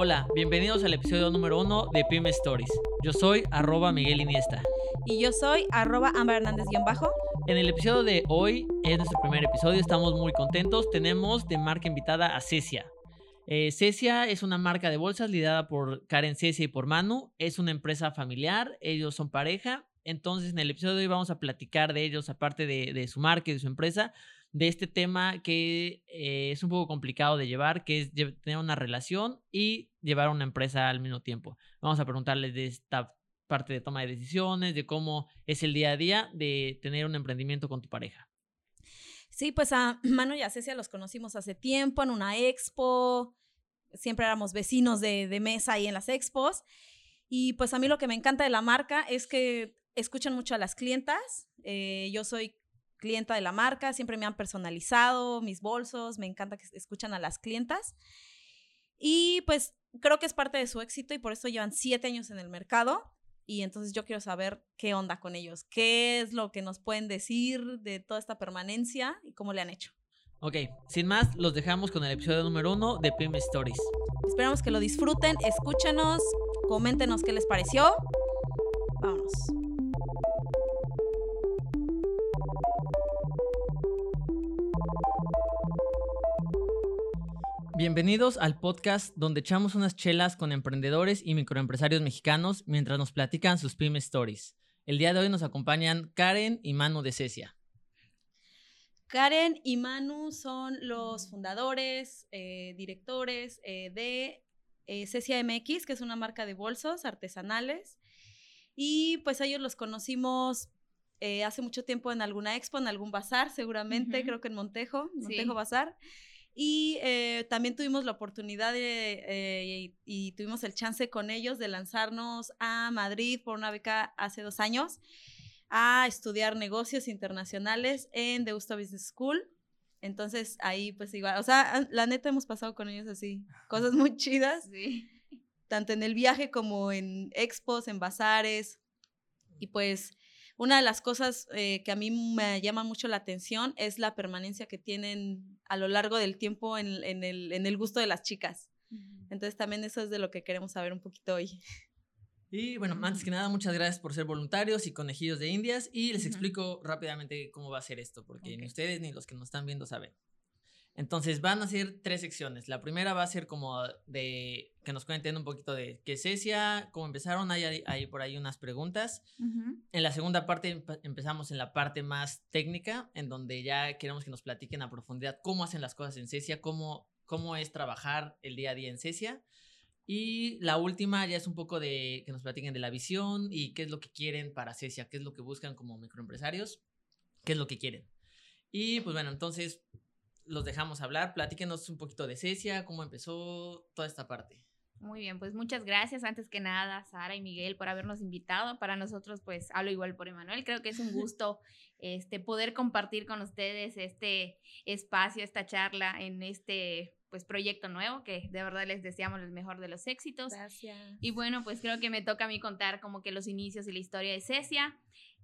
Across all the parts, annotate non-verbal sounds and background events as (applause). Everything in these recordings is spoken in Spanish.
Hola, bienvenidos al episodio número uno de Pyme Stories. Yo soy arroba Miguel Iniesta. Y yo soy arroba Amber Hernández-bajo. En el episodio de hoy, es nuestro primer episodio, estamos muy contentos. Tenemos de marca invitada a Cecia. Eh, Cecia es una marca de bolsas liderada por Karen Cecia y por Manu. Es una empresa familiar, ellos son pareja. Entonces, en el episodio de hoy vamos a platicar de ellos, aparte de, de su marca y de su empresa, de este tema que eh, es un poco complicado de llevar, que es tener una relación y llevar una empresa al mismo tiempo. Vamos a preguntarles de esta parte de toma de decisiones, de cómo es el día a día de tener un emprendimiento con tu pareja. Sí, pues (clears throat) a Mano y a Cecia los conocimos hace tiempo en una expo, siempre éramos vecinos de, de mesa ahí en las expos. Y pues a mí lo que me encanta de la marca es que escuchan mucho a las clientas. Eh, yo soy clienta de la marca, siempre me han personalizado mis bolsos, me encanta que escuchan a las clientas. Y pues creo que es parte de su éxito y por eso llevan siete años en el mercado. Y entonces yo quiero saber qué onda con ellos, qué es lo que nos pueden decir de toda esta permanencia y cómo le han hecho. Ok, sin más, los dejamos con el episodio número uno de Pyme Stories. Esperamos que lo disfruten, escúchenos, coméntenos qué les pareció. Vámonos. Bienvenidos al podcast donde echamos unas chelas con emprendedores y microempresarios mexicanos mientras nos platican sus pyme stories. El día de hoy nos acompañan Karen y Manu de Cecia. Karen y Manu son los fundadores, eh, directores eh, de eh, Cecia MX, que es una marca de bolsos artesanales. Y pues ellos los conocimos hace mucho tiempo en alguna expo, en algún bazar, seguramente, creo que en Montejo, Montejo Bazar. Y eh, también tuvimos la oportunidad de, eh, y, tuvimos el chance con ellos de lanzarnos a Madrid por una beca hace dos años a estudiar negocios internacionales en The Usto Business School. Entonces ahí pues igual, o sea, la neta hemos pasado con ellos así, cosas muy chidas, tanto en el viaje como en expos, en bazares. Y pues una de las cosas eh, que a mí me llama mucho la atención es la permanencia que tienen a lo largo del tiempo en, el, en el, gusto de las chicas. Entonces también eso es de lo que queremos saber un poquito hoy. Y bueno, antes que nada, muchas gracias por ser voluntarios y conejillos de indias. Y les explico rápidamente cómo va a ser esto, porque ni ustedes ni los que nos están viendo saben. Entonces van a ser tres secciones. La primera va a ser como de que nos cuenten un poquito de qué es Cecia, cómo empezaron, hay, hay por ahí unas preguntas. En la segunda parte empezamos en la parte más técnica, en donde ya queremos que nos platiquen a profundidad cómo hacen las cosas en Cecia, cómo, cómo es trabajar el día a día en Cecia. Y la última ya es un poco de que nos platiquen de la visión y qué es lo que quieren para Cecia, qué es lo que buscan como microempresarios, qué es lo que quieren. Y pues bueno, entonces los dejamos hablar. Platíquenos un poquito de Cecia, cómo empezó toda esta parte. Muy bien, pues muchas gracias antes que nada, Sara y Miguel, por habernos invitado. Para nosotros, pues hablo igual por Emanuel. Creo que es un gusto (laughs) este, poder compartir con ustedes este espacio, esta charla en este pues proyecto nuevo que de verdad les deseamos el mejor de los éxitos. Gracias. Y bueno, pues creo que me toca a mí contar como que los inicios y la historia de Cecia.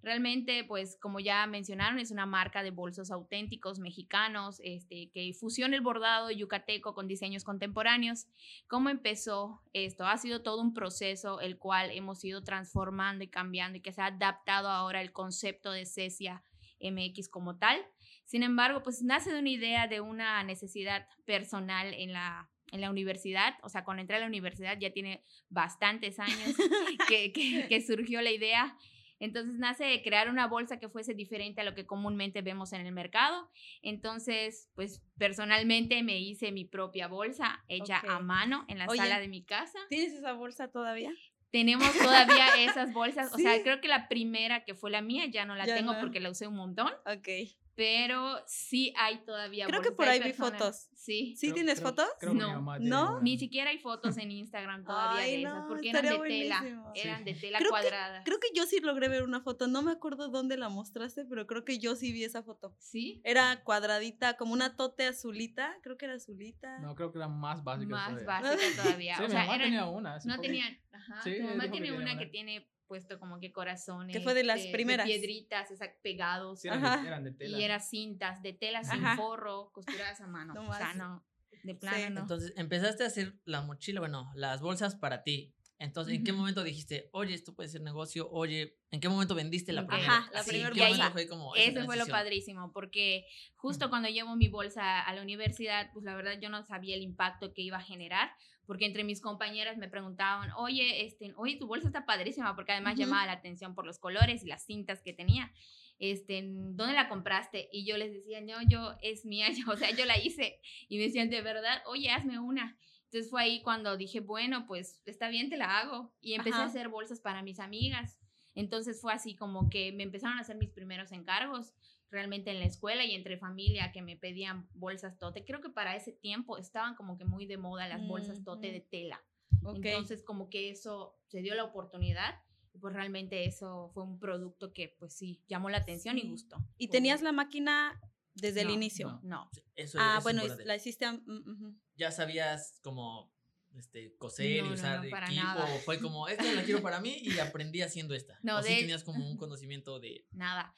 Realmente, pues como ya mencionaron, es una marca de bolsos auténticos mexicanos este, que fusiona el bordado yucateco con diseños contemporáneos. ¿Cómo empezó esto? Ha sido todo un proceso el cual hemos ido transformando y cambiando y que se ha adaptado ahora el concepto de Cecia MX como tal. Sin embargo, pues nace de una idea, de una necesidad personal en la, en la universidad, o sea, cuando entré a la universidad ya tiene bastantes años (laughs) que, que surgió la idea entonces nace de crear una bolsa que fuese diferente a lo que comúnmente vemos en el mercado. Entonces, pues personalmente me hice mi propia bolsa hecha a mano en la sala de mi casa. ¿Tienes esa bolsa todavía? Tenemos todavía esas bolsas. O sea, (laughs) creo que la primera que fue la mía ya no la tengo porque la usé un montón. Ok pero sí hay todavía Creo que por ahí vi fotos. Sí. ¿Sí tienes fotos? no. ¿No? Ni siquiera hay fotos en Instagram todavía de esas, porque eran de tela, eran de tela cuadrada. creo que yo sí logré ver una foto, no me acuerdo dónde la mostraste, pero creo que yo sí vi esa foto. ¿Sí? Era cuadradita, como una tote azulita, creo que era azulita. No, creo que era más básica Más básica todavía. (laughs) sí, o sea, mi mamá tenía una. No tenían, ajá, sí, tu mamá tiene una que tiene puesto como que corazones. Que fue de las primeras. piedritas, pegados. eran, de, tela. Y eran cintas de tela sin forro, costuradas a mano. o sea, no. de plano no. Entonces empezaste a hacer la mochila, bueno, las bolsas para ti. Entonces, ¿en qué Ujú. momento dijiste, oye, esto puede ser negocio? Oye, ¿en qué momento vendiste la primera? Ajá, la Así, primer ¿en qué bolsa. fue como Ese fue lo padrísimo, porque justo Ujú. cuando llevo mi bolsa a la universidad, pues la verdad yo no sabía el impacto que iba a generar, porque entre mis compañeras me preguntaban, oye, este, oye, tu bolsa está padrísima, porque además Ujú. llamaba la atención por los colores y las cintas que tenía. Este, ¿dónde la compraste? Y yo les decía, no, yo, es mía, (laughs) yo, o sea, yo la hice. Y me decían, de verdad, oye, hazme una. Entonces fue ahí cuando dije, bueno, pues está bien, te la hago. Y empecé Ajá. a hacer bolsas para mis amigas. Entonces fue así como que me empezaron a hacer mis primeros encargos realmente en la escuela y entre familia que me pedían bolsas tote. Creo que para ese tiempo estaban como que muy de moda las bolsas tote de tela. Ok. Entonces como que eso se dio la oportunidad y pues realmente eso fue un producto que pues sí llamó la atención Sí. y gustó. ¿Y tenías la máquina desde el No, inicio? No. Eso, Ah, eso es bueno, la hiciste. mm. ¿Ya sabías como este, coser No, y no, usar no, para equipo? nada. ¿O fue como, esta la quiero para mí y aprendí haciendo esta? No, ¿O sí de- tenías como un (laughs) conocimiento de... Nada.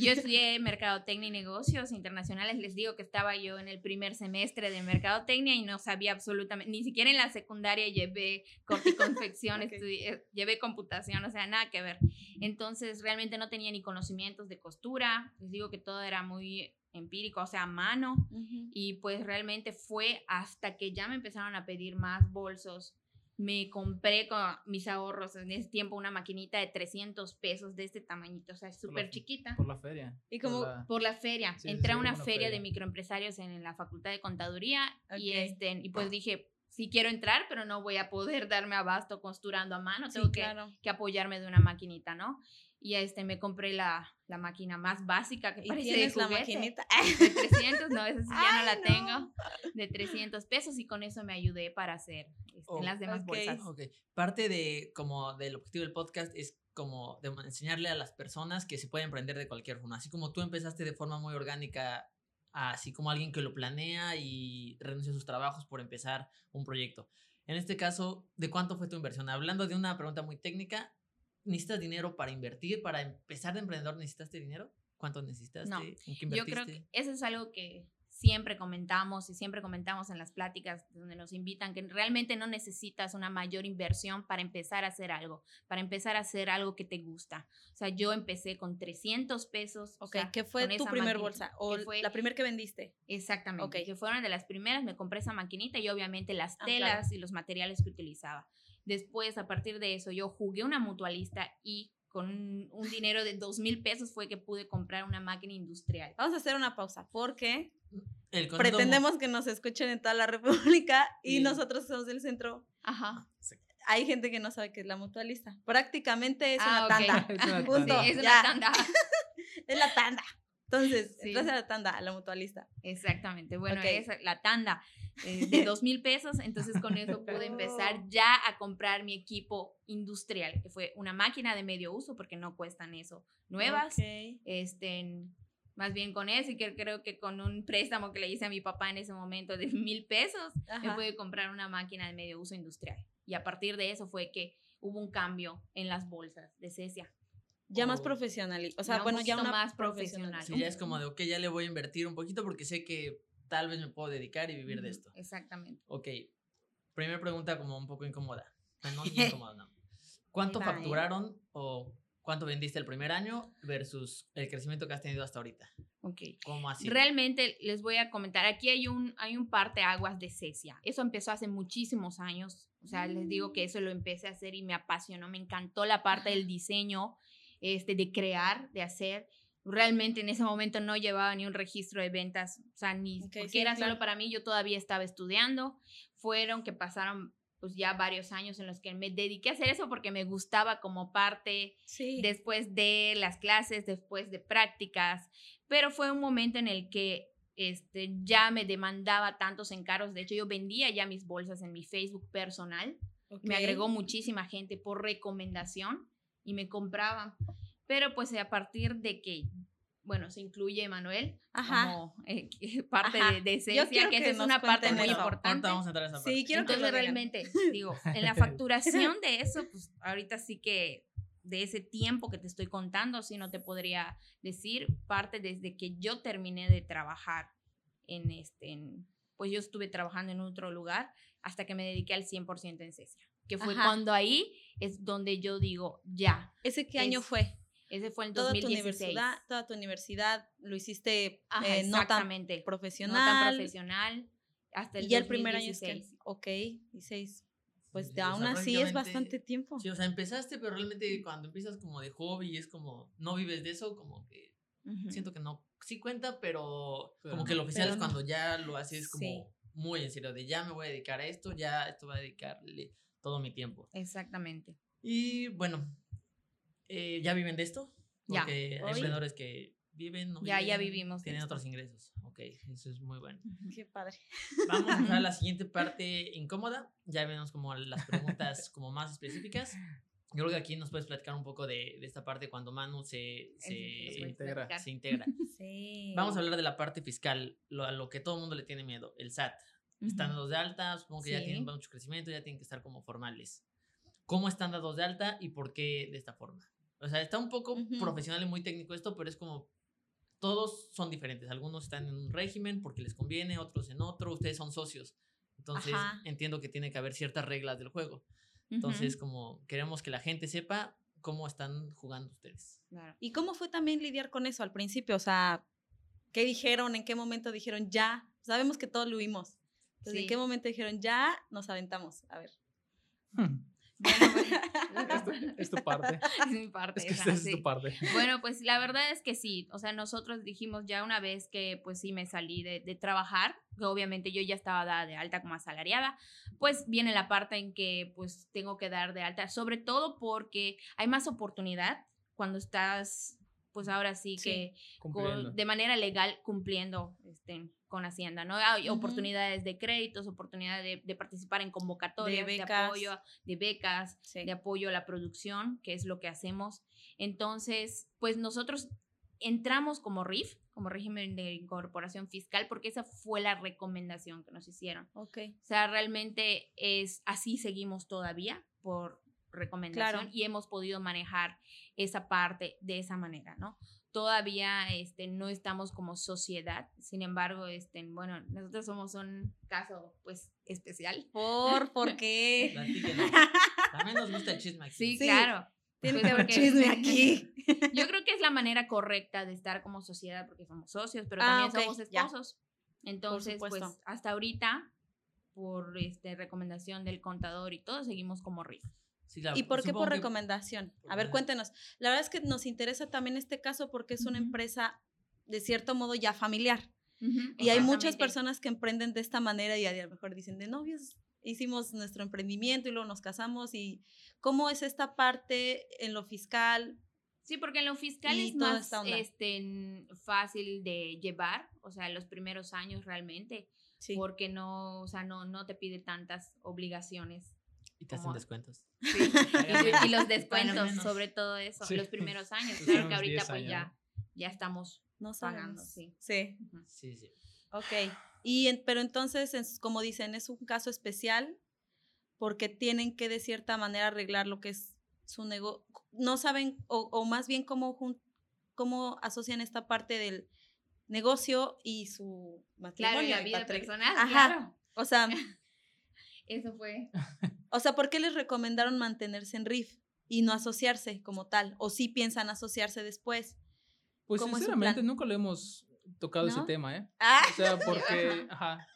Yo estudié Mercadotecnia y Negocios Internacionales. Les digo que estaba yo en el primer semestre de Mercadotecnia y no sabía absolutamente, ni siquiera en la secundaria llevé corte y confección, (laughs) Ok. estudié- llevé computación, o sea, nada que ver. Entonces, realmente no tenía ni conocimientos de costura. Les digo que todo era muy empírico, o sea, a mano. Y pues realmente fue hasta que ya me empezaron a pedir más bolsos. Me compré con mis ahorros en ese tiempo una maquinita de 300 pesos de este tamañito, o sea, súper chiquita. Por la feria. Y por como la- Por la feria. Sí, Entré sí, a una una feria, de microempresarios en la Facultad de Contaduría y, Ok. este, y pues dije, sí quiero entrar, pero no voy a poder darme abasto costurando a mano, Sí, tengo que, claro. que apoyarme de una maquinita, ¿no? Y este, me compré la, la máquina más básica que ¿Y parece de tienes la juguete. maquinita? De 300, no, esa sí ya no Ay, la no. tengo. De 300 pesos y con eso me ayudé para hacer este, Oh, las demás ok. bolsas. Ok, parte de como del objetivo del podcast es como de enseñarle a las personas que se puede emprender de cualquier forma. Así como tú empezaste de forma muy orgánica, así como alguien que lo planea y renuncia a sus trabajos por empezar un proyecto. En este caso, ¿de cuánto fue tu inversión? Hablando de una pregunta muy técnica, ¿necesitas dinero para invertir? ¿Para empezar de emprendedor necesitaste dinero? ¿Cuánto necesitaste? No, ¿En qué Yo creo que eso es algo que siempre comentamos y siempre comentamos en las pláticas donde nos invitan, que realmente no necesitas una mayor inversión para empezar a hacer algo, para empezar a hacer algo que te gusta. O sea, yo empecé con 300 pesos. o Ok, sea, ¿qué fue tu primer maquinita, bolsa? ¿O fue- la primera que vendiste? Exactamente, Ok. que fueron de las primeras, me compré esa maquinita y obviamente las Ah, claro. telas y los materiales que utilizaba. Después, a partir de eso, yo jugué una mutualista y con un, dinero de dos mil pesos fue que pude comprar una máquina industrial. Vamos a hacer una pausa porque El pretendemos que nos escuchen en toda la República y Y- nosotros somos del centro. Ajá. Hay gente que no sabe qué es la mutualista. Prácticamente es Ah, una ok. tanda. (laughs) Es una Punto. Sí, tanda. es una tanda. (laughs) Es la tanda. Entonces, Sí. entras a la tanda, a la mutualista. Exactamente. Bueno, Ok. es la tanda eh, de (laughs) dos mil pesos. Entonces, con eso pude empezar ya a comprar mi equipo industrial, que fue una máquina de medio uso, porque no cuestan eso nuevas. Ok. Este, más bien con eso, y que creo que con un préstamo que le hice a mi papá en ese momento de mil pesos, me pude comprar una máquina de medio uso industrial. Y a partir de eso fue que hubo un cambio en las bolsas de Cecia. Ya más Oh. profesional. O sea, bueno, ya una más profesional. Sí, ya es como de, ok, ya le voy a invertir un poquito porque sé que tal vez me puedo dedicar y vivir de esto. Exactamente. Ok, primera pregunta como un poco incómoda. No, incómoda, no. (laughs) ¿Cuánto facturaron o cuánto vendiste el primer año versus el crecimiento que has tenido hasta ahorita? Ok. ¿Cómo así? Realmente les voy a comentar, aquí hay un, hay un parteaguas de Cecia. Eso empezó hace muchísimos años. O sea, les digo que eso lo empecé a hacer y me apasionó, me encantó la parte del diseño, este, de crear, de hacer. Realmente en ese momento no llevaba ni un registro de ventas, o sea, ni porque sí, era claro. solo para mí, yo todavía estaba estudiando. Fueron que pasaron pues ya varios años en los que me dediqué a hacer eso porque me gustaba como parte Sí. después de las clases, después de prácticas, pero fue un momento en el que este, ya me demandaba tantos encargos, de hecho yo vendía ya mis bolsas en mi Facebook personal, me agregó muchísima gente por recomendación y me compraban, pero pues a partir de que, bueno, se incluye Manuel Ajá. como eh, (laughs) parte Ajá. de, de quiero que que esa es una parte muy eso. importante. Vamos a entrar a esa parte. Sí, quiero que Entonces digan. realmente, digo, (laughs) en la facturación de eso, pues ahorita sí que de ese tiempo que te estoy contando, sí no te podría decir parte desde que yo terminé de trabajar en este, en, pues yo estuve trabajando en otro lugar hasta que me dediqué al 100% en Cesia, que fue Ajá. cuando ahí es donde yo digo, ya, ¿Ese qué año Es fue? ese fue en Toda tu 2016. universidad, toda tu universidad lo hiciste Ajá, eh, no tan profesional. No tan profesional. Hasta el y ya el primer año es 2016. que, ok, 16. Pues Sí, de o sea, aún así es bastante tiempo. Sí, o sea, empezaste, pero realmente cuando empiezas como de hobby es como, no vives de eso, como que Ujú. siento que no, sí cuenta, pero, Pero como no. que lo oficial es no. cuando ya lo haces como Sí. muy en serio, de ya me voy a dedicar a esto, ya esto va a dedicarle todo mi tiempo. Exactamente. Y bueno, eh, ¿ya viven de esto? Ya. Porque hay Hoy- emprendedores que viven, no Ya- ya viven, vivimos de Tienen otros ingresos. Ok, eso es muy bueno. Qué padre. Vamos a pasar a (laughs) la siguiente parte incómoda. Ya vemos como las preguntas (laughs) como más específicas. Yo creo que aquí nos puedes platicar un poco de, de esta parte cuando Manu se, se, puedes integra. se integra. (laughs) Sí. Vamos a hablar de la parte fiscal, lo, a lo que todo el mundo le tiene miedo, el SAT. Están dados de alta, supongo que ya Sí. tienen mucho crecimiento, ya tienen que estar como formales. ¿Cómo están dados de alta y por qué de esta forma? O sea, está un poco Ujú. profesional y muy técnico esto, pero es como todos son diferentes. Algunos están en un régimen porque les conviene, otros en otro. Ustedes son socios. Entonces, Ajá. entiendo que tiene que haber ciertas reglas del juego. Entonces, como queremos que la gente sepa cómo están jugando ustedes. Claro. ¿Y cómo fue también lidiar con eso al principio? O sea, ¿qué dijeron? ¿En qué momento dijeron ya? Sabemos que todos lo vimos. ¿En Sí. qué momento dijeron ya? Nos aventamos. A ver. Hmm. (laughs) Bueno, pues, (laughs) Es tu, es tu parte. es mi parte. Es que esa, esa es sí. tu parte. Bueno, pues la verdad es que sí, o sea, nosotros dijimos ya una vez que pues sí me salí de, de trabajar, que obviamente yo ya estaba dada de alta como asalariada, pues viene la parte en que pues tengo que dar de alta, sobre todo porque hay más oportunidad cuando estás pues ahora sí, Sí, que con- de manera legal cumpliendo este, con Hacienda, ¿no? Hay Ujú. oportunidades de créditos, oportunidades de, de participar en convocatorias, de, becas. apoyo, de becas, Sí. de apoyo a la producción, que es lo que hacemos. Entonces, pues nosotros entramos como RIF, como régimen de incorporación fiscal, porque esa fue la recomendación que nos hicieron. Ok. O sea, realmente es así seguimos todavía por recomendación Claro. y hemos podido manejar esa parte de esa manera, ¿no? Todavía este, no estamos como sociedad, sin embargo, este, bueno, nosotros somos un caso pues especial. ¿Por? ¿Por qué? También nos gusta el chisme aquí. Sí, Sí. claro. Tiene Pues que haber chisme (laughs) aquí. Yo creo que es la manera correcta de estar como sociedad porque somos socios, pero Ah, también ok, somos ya. esposos. Entonces, pues hasta ahorita, por este, recomendación del contador y todo, seguimos como RIF. Sí, claro, ¿Y por qué por recomendación? A ver, cuéntenos. La verdad es que nos interesa también este caso porque es una empresa de cierto modo ya familiar. Y hay muchas personas que emprenden de esta manera y a lo mejor dicen, de novios hicimos nuestro emprendimiento y luego nos casamos y cómo es esta parte en lo fiscal. Sí, porque en lo fiscal es más este, fácil de llevar, o sea, los primeros años realmente, Sí. porque no, o sea, no, no te pide tantas obligaciones. Y te hacen descuentos. (laughs) Sí, y, y los descuentos, sobre todo eso, Sí. los primeros (laughs) años. Claro que ahorita 10 pues años, ya, ya estamos No pagando, sí. Sí. Sí, sí. Ok. Y en- pero entonces, es- como dicen, es un caso especial porque tienen que de cierta manera arreglar lo que es su negocio. No saben, o, o más bien cómo, cómo asocian esta parte del negocio y su matrimonio. Claro, y la vida personal, Ajá. claro. O sea, (laughs) Eso fue. O sea, ¿por qué les recomendaron mantenerse en RIF y no asociarse como tal? ¿O sí piensan asociarse después? Pues ¿Cómo es su sinceramente nunca lo hemos tocado ese tema, ¿eh? Ah, O sea, porque, (laughs) ajá.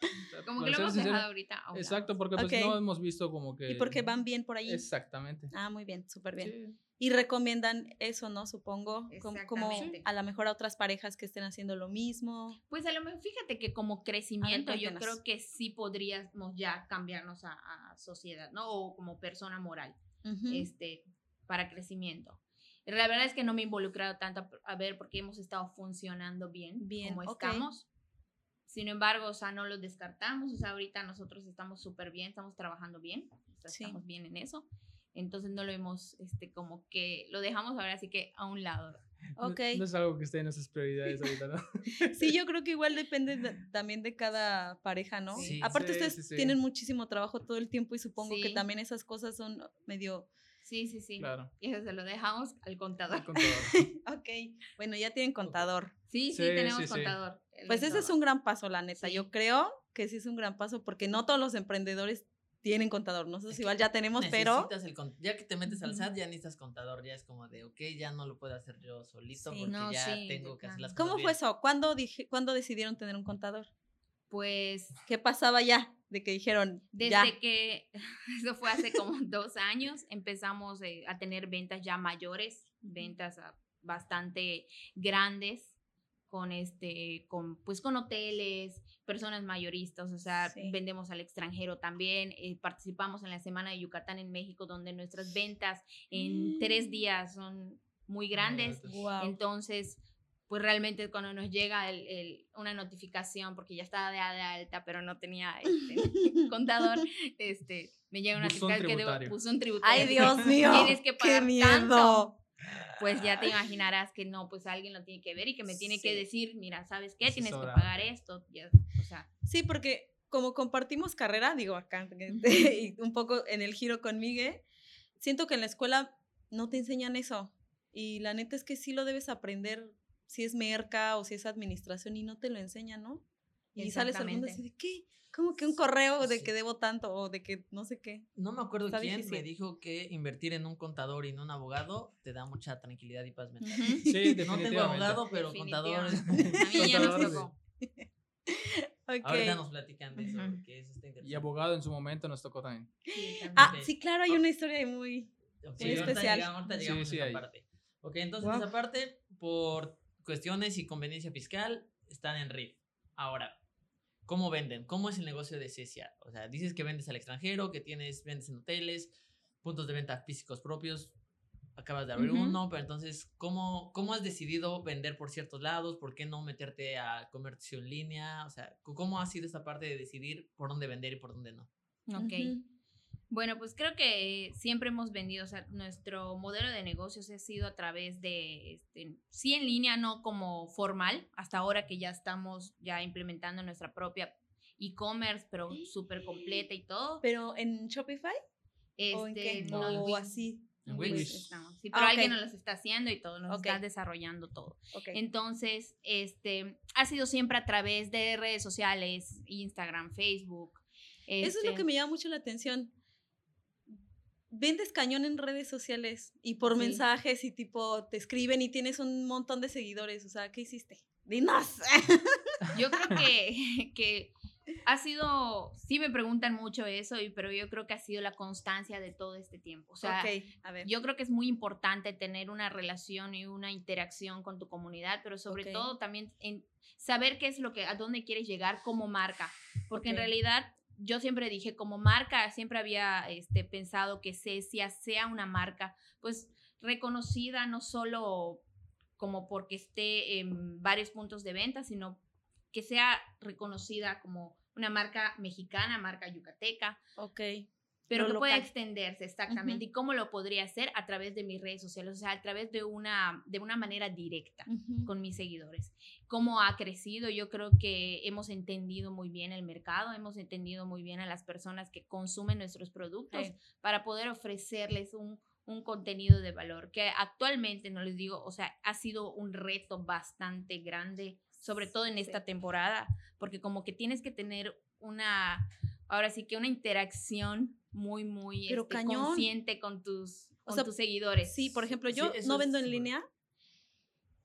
Como que lo hemos sincero, dejado ahorita. Exacto, porque pues no hemos visto como que... y porque van bien por ahí. Exactamente. Ah, muy bien, súper bien. Sí. Y recomiendan eso, ¿no? Supongo, como, como a lo mejor a otras parejas que estén haciendo lo mismo. Pues a lo mejor, fíjate que como crecimiento, yo cuéntanos. creo que sí podríamos ya cambiarnos a, a sociedad, ¿no? O como persona moral, Ujú. este, para crecimiento. La verdad es que no me he involucrado tanto a- ver porque hemos estado funcionando bien, Bien, como estamos. Sin embargo, o sea, no lo descartamos. O sea, ahorita nosotros estamos súper bien, estamos trabajando bien, o sea, Sí. estamos bien en eso. Entonces no lo hemos, este, como que lo dejamos ahora así que a un lado. (laughs) No- Ok. No, es algo que esté en nuestras prioridades ahorita, ¿no? (laughs) Sí, yo creo que igual depende de- también de cada pareja, ¿no? Sí. Aparte, Sí, ustedes sí, sí. tienen muchísimo trabajo todo el tiempo y supongo que también esas cosas son medio. Sí, sí, sí. Claro. Y eso se lo dejamos al contador. Con todo. (laughs) Ok, bueno, ya tienen contador. Sí, sí, Sí, tenemos contador. Pues es ese es un gran paso, la neta. Sí. Yo creo que sí es un gran paso porque no todos los emprendedores tienen contador. Nosotros igual ya tenemos, pero Necesitas el ya que te metes al. SAT, ya necesitas contador, ya es como de, ok, ya no lo puedo hacer yo solito Sí. porque No, ya sí, tengo que hacer las cosas ¿cómo fue bien". eso? ¿Cuándo, dije, ¿Cuándo decidieron tener un contador? Pues ¿Qué pasaba ya de que dijeron Desde ya? que, (laughs) eso fue hace como (laughs) dos años, empezamos eh, a tener ventas ya mayores, ventas bastante grandes, con este, con, pues con hoteles, personas mayoristas, o sea, Sí. vendemos al extranjero también, eh, participamos en la Semana de Yucatán en México, donde nuestras ventas en tres Mm. días son muy grandes. Entonces, pues realmente cuando nos llega el- el- una notificación, porque ya estaba de, de alta, pero no tenía este, (laughs) contador, este, me llega una notificación que debo, tributario. buzón tributario. Ay, Dios (laughs) mío. Tienes que ¡Qué miedo! tanto. Pues ya te (laughs) imaginarás que no, pues alguien lo tiene que ver y que me tiene que decir, mira, ¿sabes qué? Tienes que pagar esto. ya, o sea, Sí, porque como compartimos carrera, digo acá, (laughs) y un poco en el giro con Miguel, siento que en la escuela no te enseñan eso. Y la neta es que sí lo debes aprender si es merca o si es administración y no te lo enseñan, ¿no? Y sales al mundo así de, ¿qué? ¿Cómo que un correo de Sí. que debo tanto o de que no sé qué? No me acuerdo Está quién me dijo que invertir en un contador y en un abogado te da mucha tranquilidad y paz mental. Sí, (laughs) No tengo abogado, pero contador. (laughs) A mí ya nos Contador, tocó. (laughs) Ok. Ahorita nos platican de eso, Ujú. porque eso está interesante. Y abogado en su momento nos tocó también. Sí, también. Ah, sí, claro, hay una historia muy... Muy ahorita especial. llegamos, ahorita Sí, llegamos sí, a esa parte. Ok, entonces Guau. esa parte, por cuestiones y conveniencia fiscal, están en RIF. Ahora, ¿cómo venden? ¿Cómo es el negocio de Cecia? O sea, dices que vendes al extranjero, que tienes, vendes en hoteles, puntos de venta físicos propios, acabas de abrir Ujú. uno, pero entonces, ¿cómo, ¿cómo has decidido vender por ciertos lados? ¿Por qué no meterte a comercio en línea? O sea, ¿cómo ha sido esta parte de decidir por dónde vender y por dónde no? Ok. Ujú. Bueno, pues creo que siempre hemos vendido, o sea, nuestro modelo de negocios ha sido a través de, este, sí en línea, no como formal, hasta ahora que ya estamos ya implementando nuestra propia e-commerce, pero súper completa y todo. ¿Pero en Shopify? ¿O en qué? Este, no, en ¿O Wix. así? En En Wix. Wix estamos. Sí, pero Ah, alguien nos los está haciendo y todo, nos Ok. está desarrollando todo. Entonces, este, ha sido siempre a través de redes sociales, Instagram, Facebook. Eso es lo este, que me llama mucho la atención. Vendes cañón en redes sociales y por Sí. mensajes y tipo te escriben y tienes un montón de seguidores. O sea, ¿qué hiciste? Dinos. Yo creo (laughs) que, que ha sido, sí me preguntan mucho eso, pero yo creo que ha sido la constancia de todo este tiempo. O sea, ok, a ver. yo creo que es muy importante tener una relación y una interacción con tu comunidad, pero sobre todo también en saber qué es lo que, a dónde quieres llegar como marca. Porque en realidad yo siempre dije, como marca, siempre había este, pensado que Cecia sea una marca, pues reconocida no solo como porque esté en varios puntos de venta, sino que sea reconocida como una marca mexicana, marca yucateca, ok. Pero Lo que local. extenderse exactamente. ¿Y cómo lo podría hacer? A través de mis redes sociales, o sea, a través de una, de una manera directa Ujú. con mis seguidores. ¿Cómo ha crecido? Yo creo que hemos entendido muy bien el mercado, hemos entendido muy bien a las personas que consumen nuestros productos Sí. para poder ofrecerles un, un contenido de valor que actualmente, no les digo, o sea, ha sido un reto bastante grande, sobre todo en esta Sí. temporada, porque como que tienes que tener una, ahora sí que una interacción muy, muy Pero este, cañón. consciente con tus, O con sea, tus seguidores. Sí, por ejemplo, Sí, yo eso no es vendo en línea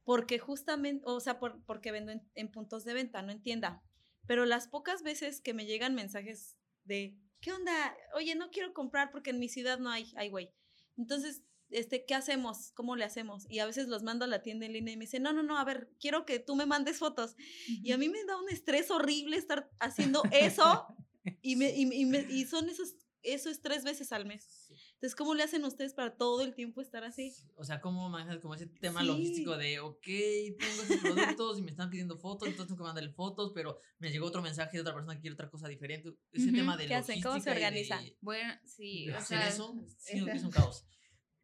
porque justamente, o sea, por- porque vendo en, en puntos de venta, no entienda. Pero las pocas veces que me llegan mensajes de, ¿qué onda? Oye, no quiero comprar porque en mi ciudad no hay, ay, güey. Entonces, este, ¿qué hacemos? ¿Cómo le hacemos? Y a veces los mando a la tienda en línea y me dicen, no, no, no, a ver, quiero que tú me mandes fotos. Y a mí me da un estrés horrible estar haciendo eso (laughs) y, me, y, y me- y son esos, eso es tres veces al mes. Entonces, ¿cómo le hacen ustedes para todo el tiempo estar así? O sea, ¿cómo manejas como ese tema Sí. logístico de, ok, tengo estos productos y me están pidiendo fotos, entonces tengo que mandarle fotos, pero me llegó otro mensaje de otra persona que quiere otra cosa diferente? Ese Ujú. tema de ¿Qué hacen? ¿Cómo se logística y de-? Bueno, sí, de o hacer sea, eso, ese- es un caos.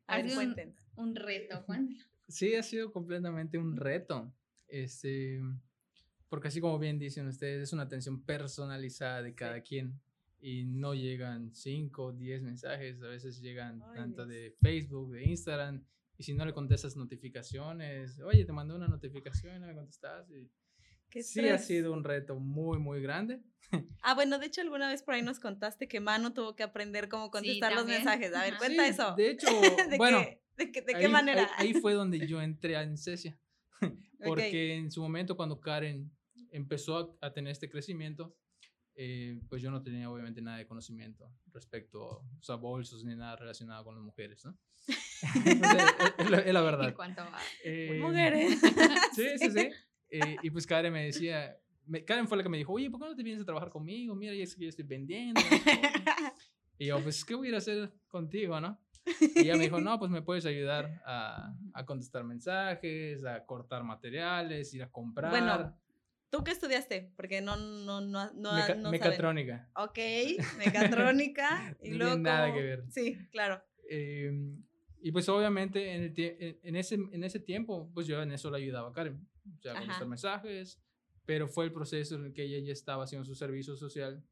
A (laughs) ver, Ha sido un- cuenten. un reto, Juan. Sí, ha sido completamente un reto. Este, porque así como bien dicen ustedes, es una atención personalizada de cada quien. Y no llegan 5 o 10 mensajes, a veces llegan Ay, tanto Dios. de Facebook, de Instagram. Y si no le contestas notificaciones, oye, te mandé una notificación y no me contestaste. Y, Qué Sí ha sido un reto muy, muy grande. (laughs) Ah, bueno, de hecho alguna vez por ahí nos contaste que Manu tuvo que aprender cómo contestar los también. mensajes. A ver, cuenta Sí, eso. De hecho, (laughs) ¿De bueno, qué, de qué, de qué ahí- ahí- manera? Ahí, fue donde yo (laughs) entré a Encesia. Porque en su momento cuando Karen empezó a, a tener este crecimiento, eh, pues yo no tenía obviamente nada de conocimiento respecto o sea, bolsos ni nada relacionado con las mujeres, ¿no? (laughs) Entonces, es, es la, es la En verdad. cuanto a... Eh, Mujeres. (laughs) Sí, sí, sí. Eh, y pues Karen me decía, me- Karen fue la que me dijo, oye, ¿por qué no te vienes a trabajar conmigo? Mira, ya es que yo estoy vendiendo. y yo, pues, ¿qué voy a ir a hacer contigo, no? Y ella me dijo, no, pues me puedes ayudar a, a contestar mensajes, a cortar materiales, ir a comprar. Bueno, ¿Tú qué estudiaste? Porque no, no, no, no, Meca- no saben. mecatrónica. Ok, (laughs) mecatrónica. y No luego nada que ver. Sí, claro. Eh, y pues obviamente en, el en- ese, en ese tiempo, pues yo en eso le ayudaba a Karen. O sea, contestar mensajes, pero fue el proceso en el que ella ya estaba haciendo su servicio social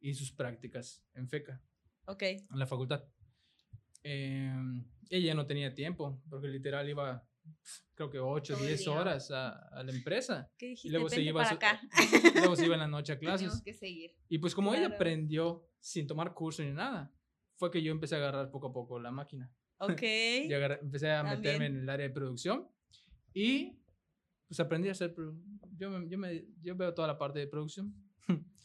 y sus prácticas en FECA, Ok. en la facultad. Eh, ella no tenía tiempo, porque literal iba, creo que 8, Todo el 10 día. horas a, a la empresa. ¿Qué Y dijiste? luego se iba, para su- acá. (laughs) luego se iba en la noche a (laughs) clases. que seguir. Y pues como ella Claro. aprendió sin tomar curso ni nada, fue que yo empecé a agarrar poco a poco la máquina. Ok. (laughs) Y agarré- empecé a También. meterme en el área de producción y pues aprendí a hacer, yo, me- yo, me, yo veo toda la parte de producción.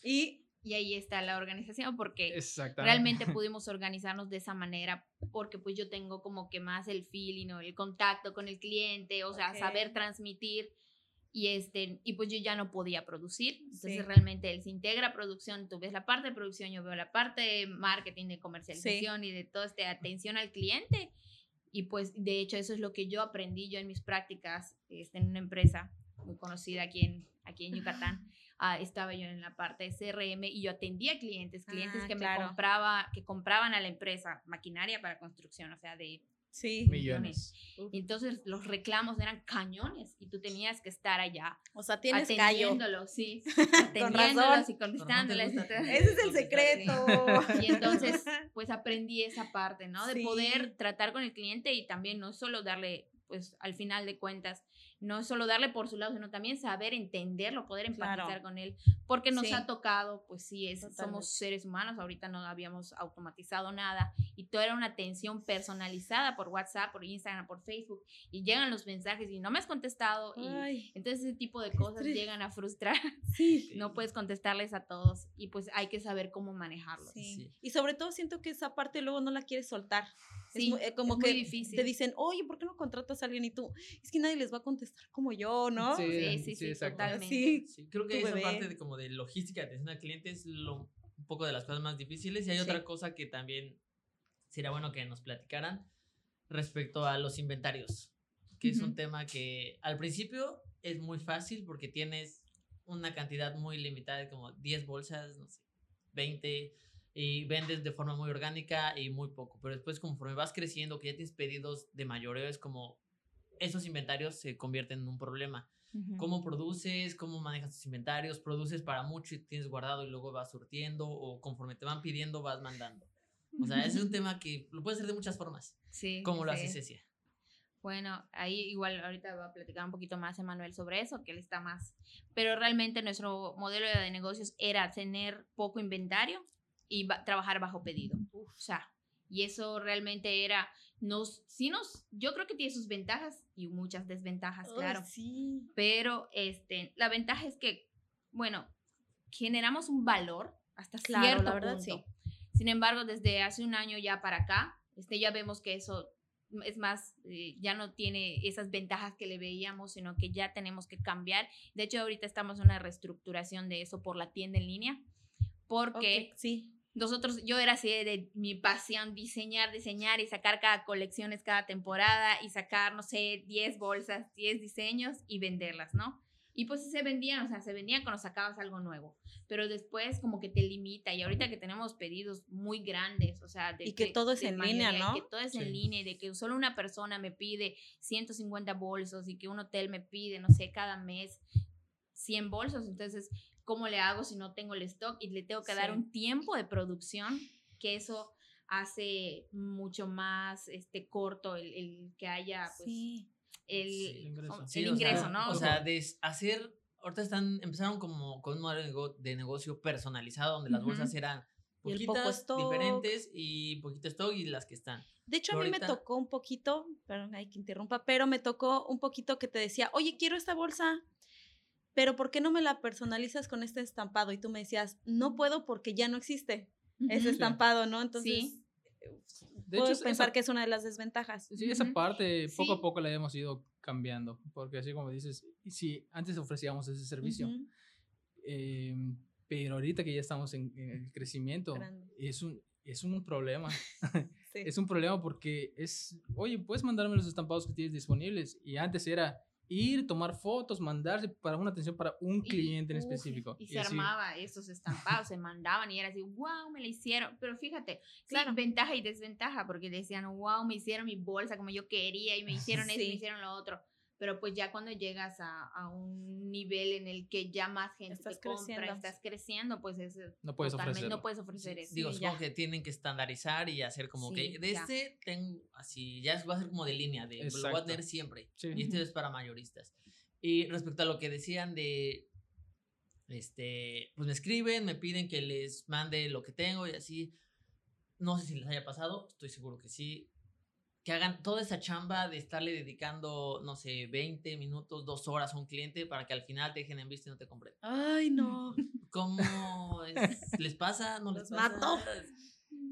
Y Y ahí está la organización porque realmente (laughs) pudimos organizarnos de esa manera porque pues yo tengo como que más el feeling o el contacto con el cliente, o sea, saber transmitir y este y pues yo ya no podía producir, entonces Sí. realmente él se integra a producción, tú ves la parte de producción, yo veo la parte de marketing, de comercialización y de toda esta atención al cliente. Y pues de hecho eso es lo que yo aprendí yo en mis prácticas este, en una empresa muy conocida aquí en aquí en Yucatán. Ah, estaba yo en la parte de CRM y yo atendía clientes, clientes Ah, que claro. me compraba, que compraban a la empresa maquinaria para construcción, o sea, de sí. Millones. Entonces los reclamos eran cañones y tú tenías que estar allá O sea, tienes callo. atendiéndolos, sí, (laughs) razón. atendiéndolos y contestándoles. atender. Ese es el Sí. secreto. Y entonces, pues aprendí esa parte, ¿no? De Sí. poder tratar con el cliente y también no solo darle, pues al final de cuentas, no solo darle por su lado, sino también saber entenderlo, poder empatizar Claro. con él, porque nos Sí. ha tocado, pues sí, es, Totalmente. somos seres humanos, ahorita no habíamos automatizado nada y todo era una atención personalizada por WhatsApp, por Instagram, por Facebook y llegan los mensajes y no me has contestado y Ay, entonces ese tipo de cosas estrés. llegan a frustrar, (laughs) sí. no puedes contestarles a todos y pues hay que saber cómo manejarlos. Sí. Sí. Y sobre todo siento que esa parte luego no la quieres soltar. Es eh, como es que muy difícil. te dicen, oye, ¿por qué no contratas a alguien? Y tú, es que nadie les va a contestar como yo, ¿no? Sí, Sí, sí, sí, sí, exacto. totalmente. Sí. Creo que esa bebé. parte de como de logística de atención al cliente es lo, un poco de las cosas más difíciles. Y hay Sí. otra cosa que también sería bueno que nos platicaran respecto a los inventarios, que es un tema que al principio es muy fácil porque tienes una cantidad muy limitada, como 10 bolsas, no sé, 20, y vendes de forma muy orgánica y muy poco. Pero después, conforme vas creciendo, que ya tienes pedidos de mayoreo, es como esos inventarios se convierten en un problema cómo produces, cómo manejas tus inventarios, produces para mucho y tienes guardado y luego vas surtiendo o conforme te van pidiendo vas mandando. O sea, es un (laughs) tema que lo puedes hacer de muchas formas, Sí. como lo sí. hace Cecia. Bueno, ahí igual ahorita va a platicar un poquito más Emanuel sobre eso, que él está más. Pero realmente nuestro modelo de negocios era tener poco inventario y ba- trabajar bajo pedido. O sea, y eso realmente era, nos, sí nos, yo creo que tiene sus ventajas y muchas desventajas, claro. sí. Pero este, la ventaja es que, bueno, generamos un valor hasta Claro, cierto la verdad, punto. sí. Sin embargo, desde hace un año ya para acá, este, ya vemos que eso es más, eh, ya no tiene esas ventajas que le veíamos, sino que ya tenemos que cambiar. De hecho, ahorita estamos en una reestructuración de eso por la tienda en línea, porque sí. Nosotros, yo era así de, de mi pasión, diseñar, diseñar y sacar cada colecciones cada temporada y sacar, no sé, 10 bolsas, 10 diseños y venderlas, ¿no? Y pues se vendían, o sea, se vendían cuando sacabas algo nuevo, pero después como que te limita y ahorita que tenemos pedidos muy grandes, o sea, de Y que todo es en línea, ¿no? y que todo es Sí. en línea y de que solo una persona me pide 150 bolsos y que un hotel me pide, no sé, cada mes 100 bolsos, entonces, ¿cómo le hago si no tengo el stock y le tengo que dar Sí. un tiempo de producción? Que eso hace mucho más este corto el, el que haya pues Sí. el, Sí, el ingreso. el Sí, o ingreso, sea, ¿no? O sea, de hacer ahorita están, empezaron como con un modelo de nego- de negocio personalizado donde las bolsas Ujú. eran Y el poco poquitas, stock. diferentes y poquito stock y las que están. De hecho, a mí me ahorita- tocó un poquito, perdón, hay que interrumpa, pero me tocó un poquito que te decía, oye, quiero esta bolsa, pero ¿por qué no me la personalizas con este estampado? Y tú me decías, no puedo porque ya no existe ese estampado, ¿no? Entonces, Sí. De puedo hecho, pensar esa- que es una de las desventajas. Sí, esa parte poco Sí. a poco la hemos ido cambiando, porque así como dices, si antes ofrecíamos ese servicio, Ujú, eh, pero ahorita que ya estamos en, en el crecimiento, Grande. es un, es un problema. (laughs) sí. Es un problema porque es, oye, puedes mandarme los estampados que tienes disponibles. Y antes era ir, tomar fotos, mandarse para una atención para un Y- cliente en uf, específico. Y, se así- armaba esos estampados, se mandaban y era así, wow, me la hicieron. Pero fíjate, Claro. claro, ventaja y desventaja, porque decían, wow, me hicieron mi bolsa como yo quería y me (laughs) hicieron esto, Sí. me hicieron lo otro. Pero pues ya cuando llegas a, a un nivel en el que ya más gente Estás te compra, creciendo. estás creciendo, pues es eh, No puedes totalmente- ofrecerlo. no puedes ofrecer eso. Digo, Sí, supongo que tienen que estandarizar y hacer como Sí, que de ya. este tengo así, ya va a ser como de línea, de lo voy a Exacto. tener siempre. Sí. Y este Ujú. es para mayoristas. Y respecto a lo que decían de, este, pues me escriben, me piden que les mande lo que tengo y así. No sé si les haya pasado, estoy seguro que sí. Que hagan toda esa chamba de estarle dedicando, no sé, 20 minutos, dos horas a un cliente para que al final te dejen en vista y no te compren. Ay, no. (laughs) ¿Cómo es? les pasa? ¿No les pasa? mato.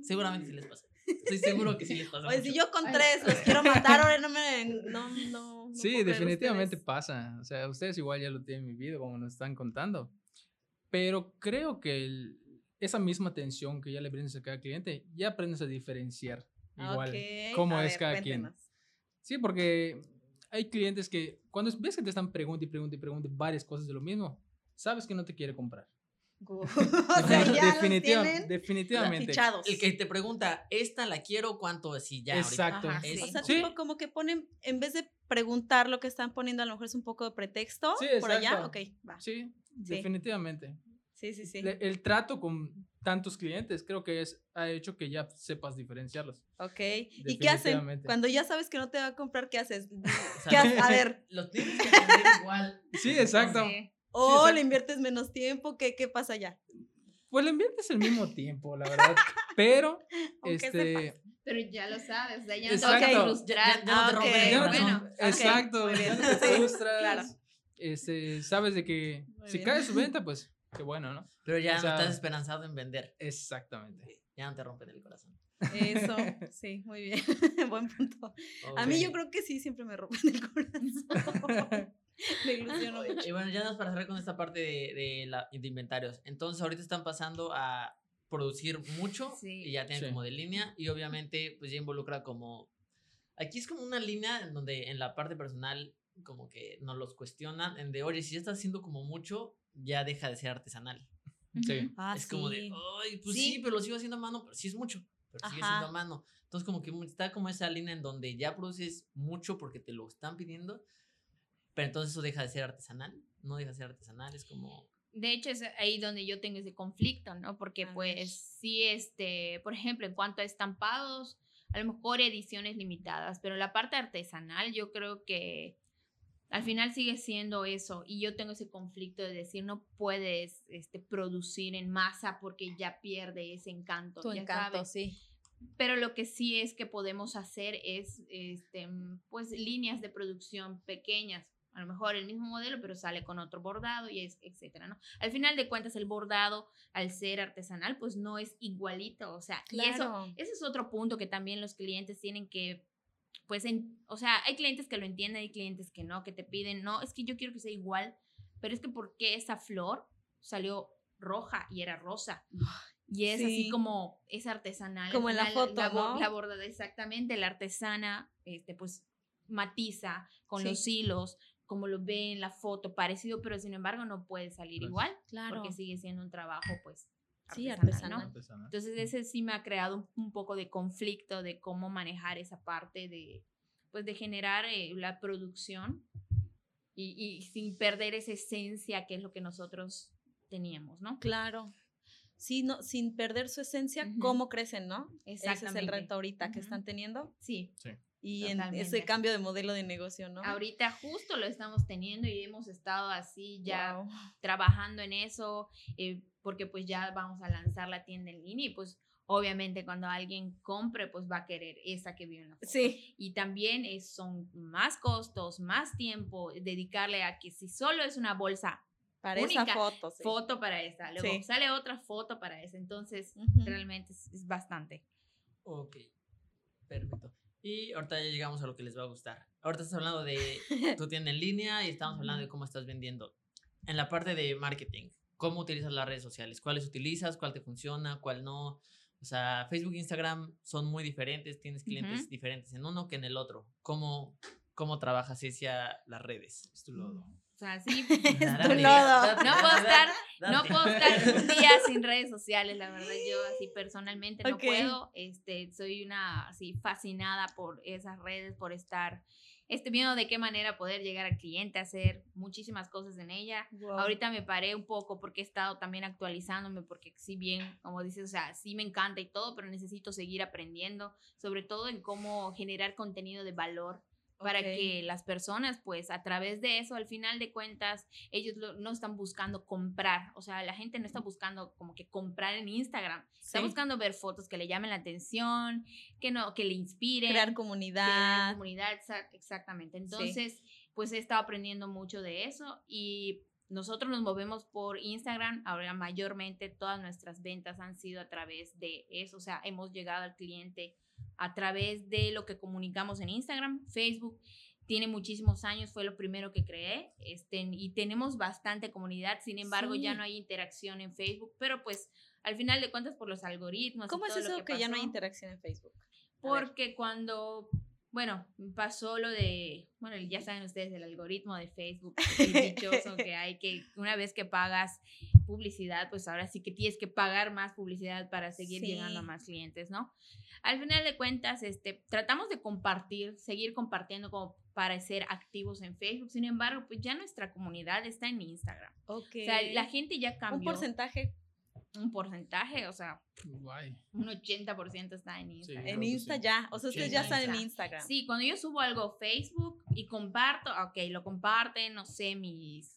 Seguramente sí les pasa. Estoy seguro que sí les pasa. Oye, si mucho. yo con tres los quiero matar, ahora (laughs) no me. No, no. no Sí, definitivamente ustedes. pasa. O sea, ustedes igual ya lo tienen vivido, como nos están contando. Pero creo que el- esa misma atención que ya le brindas a cada cliente, ya aprendes a diferenciar igual Ok, cómo a es ver, cada quien. cuéntenos. Sí, porque hay clientes que cuando ves que te están preguntando y preguntando y preguntando varias cosas de lo mismo, sabes que no te quiere comprar. (laughs) (laughs) o sea, ya Definitiva- definitivamente. fichados. El que te pregunta, ¿esta la quiero? ¿Cuánto así ya? ahorita? Exacto. Ajá, Es- O sea, Sí. tipo como que ponen, en vez de preguntar lo que están poniendo, a lo mejor es un poco de pretexto Sí, por allá. Ok, va. Sí, definitivamente. Sí, sí, sí. Le- El trato con tantos clientes creo que es, ha hecho que ya sepas diferenciarlos. Ok. ¿Y qué hacen? Cuando ya sabes que no te va a comprar, ¿qué haces? (laughs) ¿Qué haces? (laughs) A ver, Los tienes que atender igual. Sí, exacto. Sí. o exacto. le inviertes menos tiempo, ¿qué, qué pasa allá? Pues le inviertes el mismo tiempo, la verdad. Pero, (laughs) este, Pero ya lo sabes, o sea, ya no te vas a frustrar. Ya- ya- ya no te Ah, rompen ok, el ya no te- corazón. bueno, exacto, ya no te frustras, claro. este, sabes de que Muy si bien. cae su venta, pues qué bueno, ¿no? Pero ya O sea- no estás esperanzado en vender. Exactamente. Ya no te rompen el corazón. Eso, (laughs) sí, muy bien. (laughs) Buen punto. A mí yo creo que sí, siempre me rompen el corazón. (laughs) me ilusiono mucho. Y bueno, ya nos para cerrar con esta parte de, de, la, de inventarios. Entonces, ahorita están pasando a producir mucho Sí. y ya tienen Sí. como de línea y obviamente pues ya involucra como aquí es como una línea en donde en la parte personal como que nos los cuestionan en de oye si ya estás haciendo como mucho ya deja de ser artesanal Sí. Ah, es como de sí. ay pues sí. Sí. pero lo sigo haciendo a mano pero sí es mucho pero sigue Ajá. siendo a mano entonces como que está como esa línea en donde ya produces mucho porque te lo están pidiendo pero entonces eso deja de ser artesanal no deja de ser artesanal es como De hecho, es ahí donde yo tengo ese conflicto, ¿no? Porque A ver. pues sí, este, por ejemplo, en cuanto a estampados, a lo mejor ediciones limitadas, pero la parte artesanal yo creo que al final sigue siendo eso y yo tengo ese conflicto de decir no puedes este, producir en masa porque ya pierde ese encanto. Tu ya encanto, sabes. sí. Pero lo que sí es que podemos hacer es, este, pues, líneas de producción pequeñas. A lo mejor el mismo modelo, pero sale con otro bordado y es, etcétera, ¿no? Al final de cuentas, el bordado, al ser artesanal, pues no es igualito. O sea, y eso, ese es otro punto que también los clientes tienen que, pues, en, o sea, hay clientes que lo entienden, hay clientes que no, que te piden, no, es que yo quiero que sea igual, pero es que ¿por qué esa flor salió roja y era rosa? Y es así Sí. como, es artesanal. al Como en la foto, ¿no? La bordada, exactamente, la artesana, este, pues, matiza con Sí. los hilos, como lo ve en la foto, parecido, pero sin embargo no puede salir Claro. igual, Claro. porque sigue siendo un trabajo, pues, Sí, artesanal. ¿no? Artesanal. Entonces ese sí me ha creado un, un poco de conflicto de cómo manejar esa parte de, pues, de generar eh, la producción y, y sin perder esa esencia que es lo que nosotros teníamos, ¿no? Claro. Sí, no, sin perder su esencia, Ujú. ¿cómo crecen, no? Ese es el Exactamente. reto ahorita que Ujú. están teniendo. Sí. Sí. y en ese cambio de modelo de negocio, ¿no? Ahorita justo lo estamos teniendo y hemos estado así ya Guau. trabajando en eso, eh, porque pues ya vamos a lanzar la tienda en línea y pues obviamente cuando alguien compre pues va a querer esa que vio en la foto. Sí, Y también es, son más costos, más tiempo dedicarle a que si solo es una bolsa, para Única esa foto. sí. foto para esa, luego Sí. sale otra foto para esa, entonces realmente es, es bastante. Ok, perfecto. Y ahorita ya llegamos a lo que les va a gustar. Ahorita estás hablando de (laughs) tu tienda en línea y estamos hablando de cómo estás vendiendo. En la parte de marketing, ¿cómo utilizas las redes sociales? ¿Cuáles utilizas? ¿Cuál te funciona? ¿Cuál no? O sea, Facebook e Instagram son muy diferentes, tienes clientes Ujú. diferentes en uno que en el otro. ¿Cómo, cómo trabajas hacia las redes? Es tu lodo. O sea, sí, (laughs) Es tu lodo. No puedo estar- no puedo estar un día sin redes sociales, la verdad, yo así personalmente no Ok. puedo, este, soy una así fascinada por esas redes, por estar, este, viendo de qué manera poder llegar al cliente, hacer muchísimas cosas en ella. Guau. Ahorita me paré un poco porque he estado también actualizándome, porque si bien, como dices, o sea, sí me encanta y todo, pero necesito seguir aprendiendo, sobre todo en cómo generar contenido de valor para que las personas, pues a través de eso, al final de cuentas, ellos lo- no están buscando comprar, o sea, la gente no está buscando como que comprar en Instagram, está buscando ver fotos que le llamen la atención, que no, que le inspiren, crear crear comunidad. comunidad, exa- exactamente. Entonces, pues he estado aprendiendo mucho de eso y nosotros nos movemos por Instagram, ahora mayormente todas nuestras ventas han sido a través de eso, o sea, hemos llegado al cliente a través de lo que comunicamos en Instagram, Facebook. Tiene muchísimos años, fue lo primero que creé, este, y tenemos bastante comunidad, sin embargo ya no hay interacción en Facebook, pero pues al final de cuentas por los algoritmos. y ¿Cómo es lo eso que, ya no hay interacción en Facebook? A ver. porque cuando, bueno, pasó lo de, bueno, ya saben ustedes el algoritmo de Facebook, el dichoso (laughs) que hay que una vez que pagas publicidad, pues ahora sí que tienes que pagar más publicidad para seguir llegando a Sí. más clientes, ¿no? Al final de cuentas, este, tratamos de compartir, seguir compartiendo como para ser activos en Facebook. Sin embargo, pues ya nuestra comunidad está en Instagram. Ok. O sea, la gente ya Un cambió porcentaje un porcentaje, o sea, Guay. un 80% está en Instagram. creo en Insta sí. ya. O sea, ustedes ya están en Insta. Instagram. Sí, cuando yo subo algo a Facebook y comparto, ok, lo comparten, no sé, mis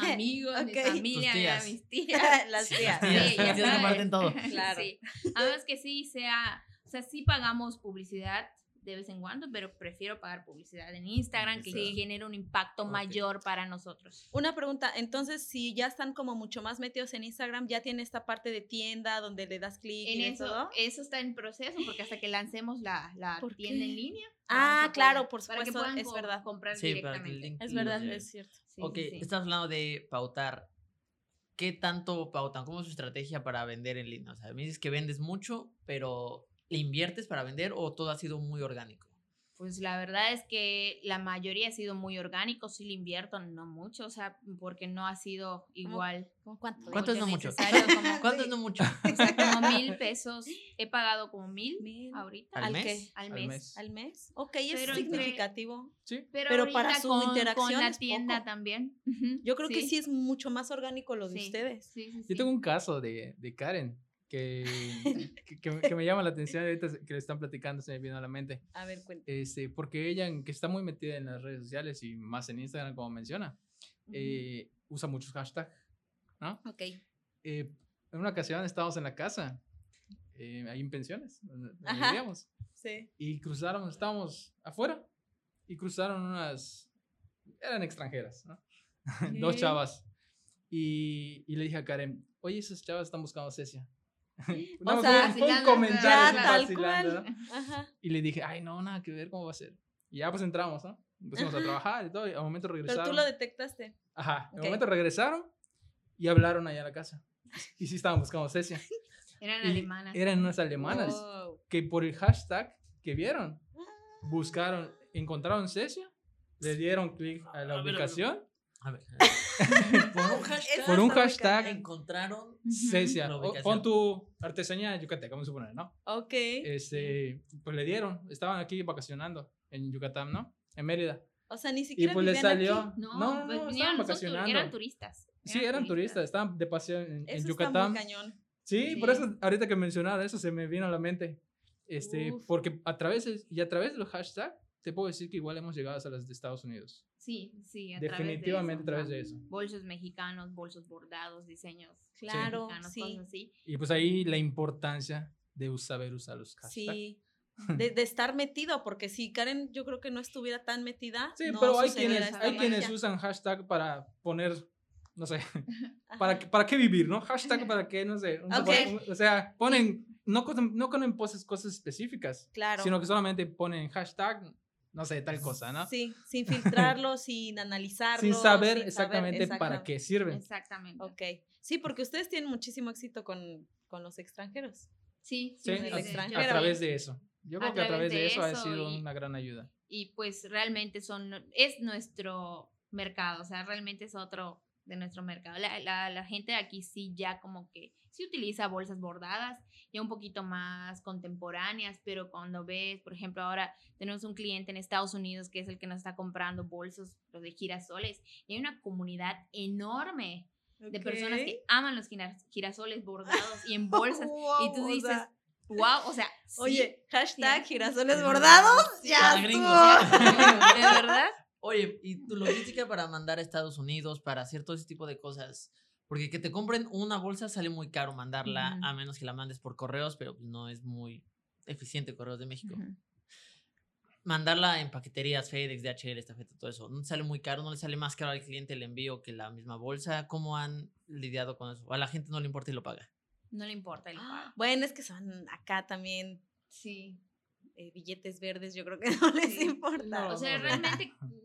amigos, (laughs) mi familia, (laughs) mis tías. (laughs) Las Sí, tías. las tías, Sí, las ya tías sabes. comparten todo. Claro. Sí. Además que sí sea, o sea, sí pagamos publicidad de vez en cuando, pero prefiero pagar publicidad en Instagram que Sí. genere un impacto mayor para nosotros. Una pregunta, entonces si ya están como mucho más metidos en Instagram, ya tiene esta parte de tienda donde le das clic En y eso, todo. eso está en proceso porque hasta que lancemos la, la ¿Por tienda qué? en línea. Ah, claro, poder- por para que supuesto, puedan es verdad. comprar Sí, para que el directamente. link Es verdad, es cierto. Sí, ok, sí, sí. estás hablando de pautar. ¿Qué tanto pautan? ¿Cómo es su estrategia para vender en línea? O sea, me dices que vendes mucho, pero ¿le inviertes para vender o todo ha sido muy orgánico? Pues la verdad es que la mayoría ha sido muy orgánico, sí le invierto, no mucho, o sea, porque no ha sido igual. ¿Cómo cuánto? ¿Cuánto es de no mucho? como- (laughs) ¿Cuánto es no mucho? (laughs) O sea, como (laughs) mil pesos. He pagado como mil Mil. ahorita. ¿Al ¿Al mes? qué? Al Al mes. ¿Al mes? Ok, es Pero entre- significativo. Sí. Pero, Pero para su con, interacción con la tienda poco. también. Yo creo que sí es mucho más orgánico lo de Sí, ustedes. Sí, sí, Yo sí. tengo un caso de, de Karen (laughs) que, que, que me- llama la atención ahorita que le están platicando, se me vino a la mente. A ver, cuenta. Este, porque ella, que está muy metida en las redes sociales y más en Instagram, como menciona, eh, usa muchos hashtags, ¿no? Ok. Eh, en una ocasión estábamos en la casa, eh, ahí en pensiones, Ajá. vivíamos, Sí. y cruzaron, estábamos afuera, y cruzaron unas, eran extranjeras, ¿no? (laughs) Dos chavas. Y, y le dije a Karen, oye, esas chavas están buscando a Cecia. (laughs) O No, sea, fue, fue un comentario Ya, tal cual. Ajá. Y le dije, ay, no, nada que ver, ¿cómo va a ser? Y ya pues entramos, ¿no? Empezamos a Ajá. trabajar y todo, y al momento Pero regresaron. tú lo detectaste. Ajá, al Ok. momento regresaron y hablaron allá a la casa. Y sí estaban buscando a Cecia. (laughs) Eran Y alemanas. Eran unas alemanas Wow. que por el hashtag que vieron, buscaron, encontraron Cecia, le dieron clic a la A ver, a ver. ubicación, A ver. (laughs) Por un hashtag. por un está hashtag Encontraron. Cecia. Pon tu artesanía yucateca, vamos a suponer, ¿no? Ok. Este, pues le dieron, estaban aquí vacacionando en Yucatán, ¿no? En Mérida. O sea, ni Y siquiera pues le vivían aquí. salió. No, No, no, pues no, estaban vacacionando. Eran turistas. Sí, eran turistas, estaban de paseo en, en Eso está Yucatán. muy cañón. Sí, por Sí. eso ahorita que mencionaron eso se me vino a la mente. Este, Uf. porque a través y a través de los hashtags te puedo decir que igual hemos llegado hasta las de Estados Unidos. Sí, sí, a Definitivamente a través de eso. Bolsos mexicanos, bolsos bordados, diseños Claro, mexicanos, sí. cosas así. Y pues ahí la importancia de saber usar los hashtags. Sí. (laughs) De, de estar metido, porque si Karen yo creo que no estuviera tan metida. Sí, no pero hay quienes, hay quienes usan hashtag para poner, no sé, (laughs) para, qué- para qué vivir, ¿no? Hashtag para qué, no sé. un- Ok. un- O sea, ponen, no, con- no poses cosas específicas, Claro. sino que solamente ponen hashtag, no sé, tal cosa, ¿no? Sí, sin (laughs) filtrarlo, sin analizarlo. Sin saber sin exactamente para qué sirven. Exactamente. Ok. Sí, porque ustedes tienen muchísimo éxito con, con los extranjeros. Sí, Sí, a, sí. extranjero. a través de eso. Yo creo A que a través de de eso ha sido y- una gran ayuda. y pues realmente son, es nuestro mercado, o sea, realmente es otro de nuestro mercado. La, la, la gente de aquí sí ya como que sí utiliza bolsas bordadas, ya un poquito más contemporáneas, pero cuando ves, por ejemplo, ahora tenemos un cliente en Estados Unidos que es el que nos está comprando bolsos, los de girasoles, y hay una comunidad enorme de personas que aman los gira- girasoles bordados y en bolsas, (laughs) y tú o dices, sea, wow, o sea, sí, Oye, hashtag Sí. girasoles bordados. Ya (laughs) de verdad. Oye, y tu (laughs) logística para mandar a Estados Unidos, para hacer todo ese tipo de cosas. Porque que te compren una bolsa sale muy caro mandarla, a menos que la mandes por correos, pero pues no es muy eficiente Correos de México. Mandarla en paqueterías, FedEx, DHL, estafeta, todo eso. No sale muy caro, no le sale más caro al cliente el envío que la misma bolsa. ¿Cómo han lidiado con eso? A la gente no le importa y lo paga. No le importa el. (gasps) Bueno, es que son acá también Sí. eh, billetes verdes, yo creo que (laughs) no les Sí. importa. No, O sea, no, realmente (laughs)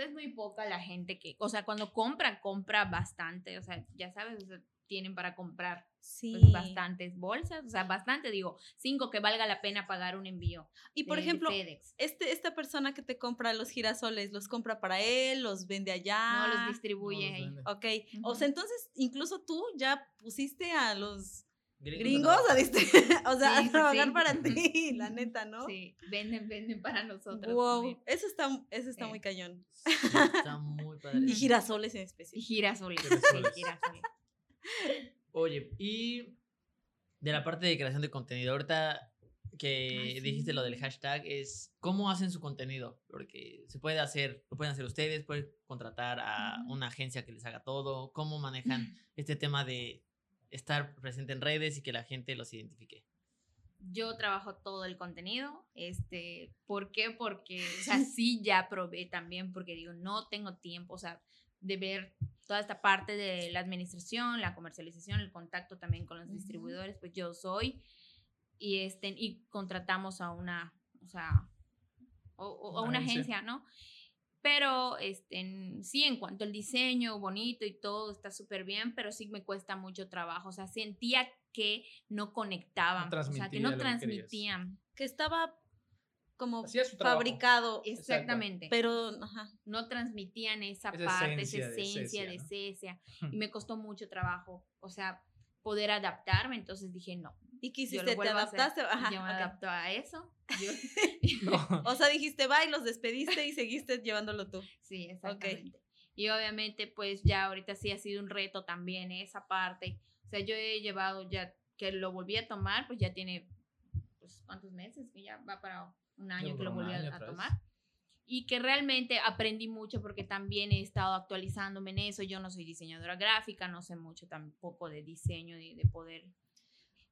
es muy poca la gente que, o sea, cuando compra, compra bastante, o sea, ya sabes, o sea, tienen para comprar sí. pues, bastantes bolsas, o sea, bastante, digo, cinco que valga la pena pagar un envío. Y por de- ejemplo, FedEx. este, esta persona que te compra los girasoles, ¿los compra para él? ¿Los vende allá? no los distribuye No los ahí. Ok, o sea, entonces incluso tú ya pusiste a los Gringos gringos a, (laughs) o sea, Sí, a trabajar sí. para ti, la neta, ¿no? Sí, venden, venden para nosotros. Wow, también. eso está, eso está muy cañón. Sí, está (laughs) muy padre. Y girasoles en Y específico. girasoles. sí, Girasoles. girasoles. Oye, y de la parte de creación de contenido, ahorita que dijiste lo del hashtag, es cómo hacen su contenido, porque se puede hacer, lo pueden hacer ustedes, pueden contratar a una agencia que les haga todo, cómo manejan (clears throat) este tema de estar presente en redes y que la gente los identifique. Yo trabajo todo el contenido, este, ¿por qué? Porque, o sea, sí ya probé también, porque digo, no tengo tiempo, o sea, de ver toda esta parte de la administración, la comercialización, el contacto también con los distribuidores, pues yo soy, y este, y contratamos a una, o sea, o, o a Una agencia, ¿no? Pero este, en- sí, en cuanto al diseño bonito y todo está súper bien, pero sí me cuesta mucho trabajo. O sea, sentía que no conectaban, o sea, que no que transmitían. Que estaba como fabricado, Exactamente. pero, ajá. no transmitían esa, Esa parte, esencia esa de esencia de Cecia. (laughs) Y me costó mucho trabajo, o sea, poder adaptarme. Entonces dije, no. ¿Y qué yo hiciste? ¿Te adaptaste? Ajá, yo me ok. adapto a eso. Yo- (laughs) (laughs) No. (laughs) O sea, dijiste, va y los despediste y seguiste llevándolo tú. Sí, exactamente. Y obviamente, pues ya ahorita sí ha sido un reto también esa parte. O sea, yo he llevado ya que lo volví a tomar, pues ya tiene, pues, ¿cuántos meses? Que ya va para un año que lo volví a, año a tomar. Y que realmente aprendí mucho porque también he estado actualizándome en eso. Yo no soy diseñadora gráfica, no sé mucho tampoco de diseño, de, de poder.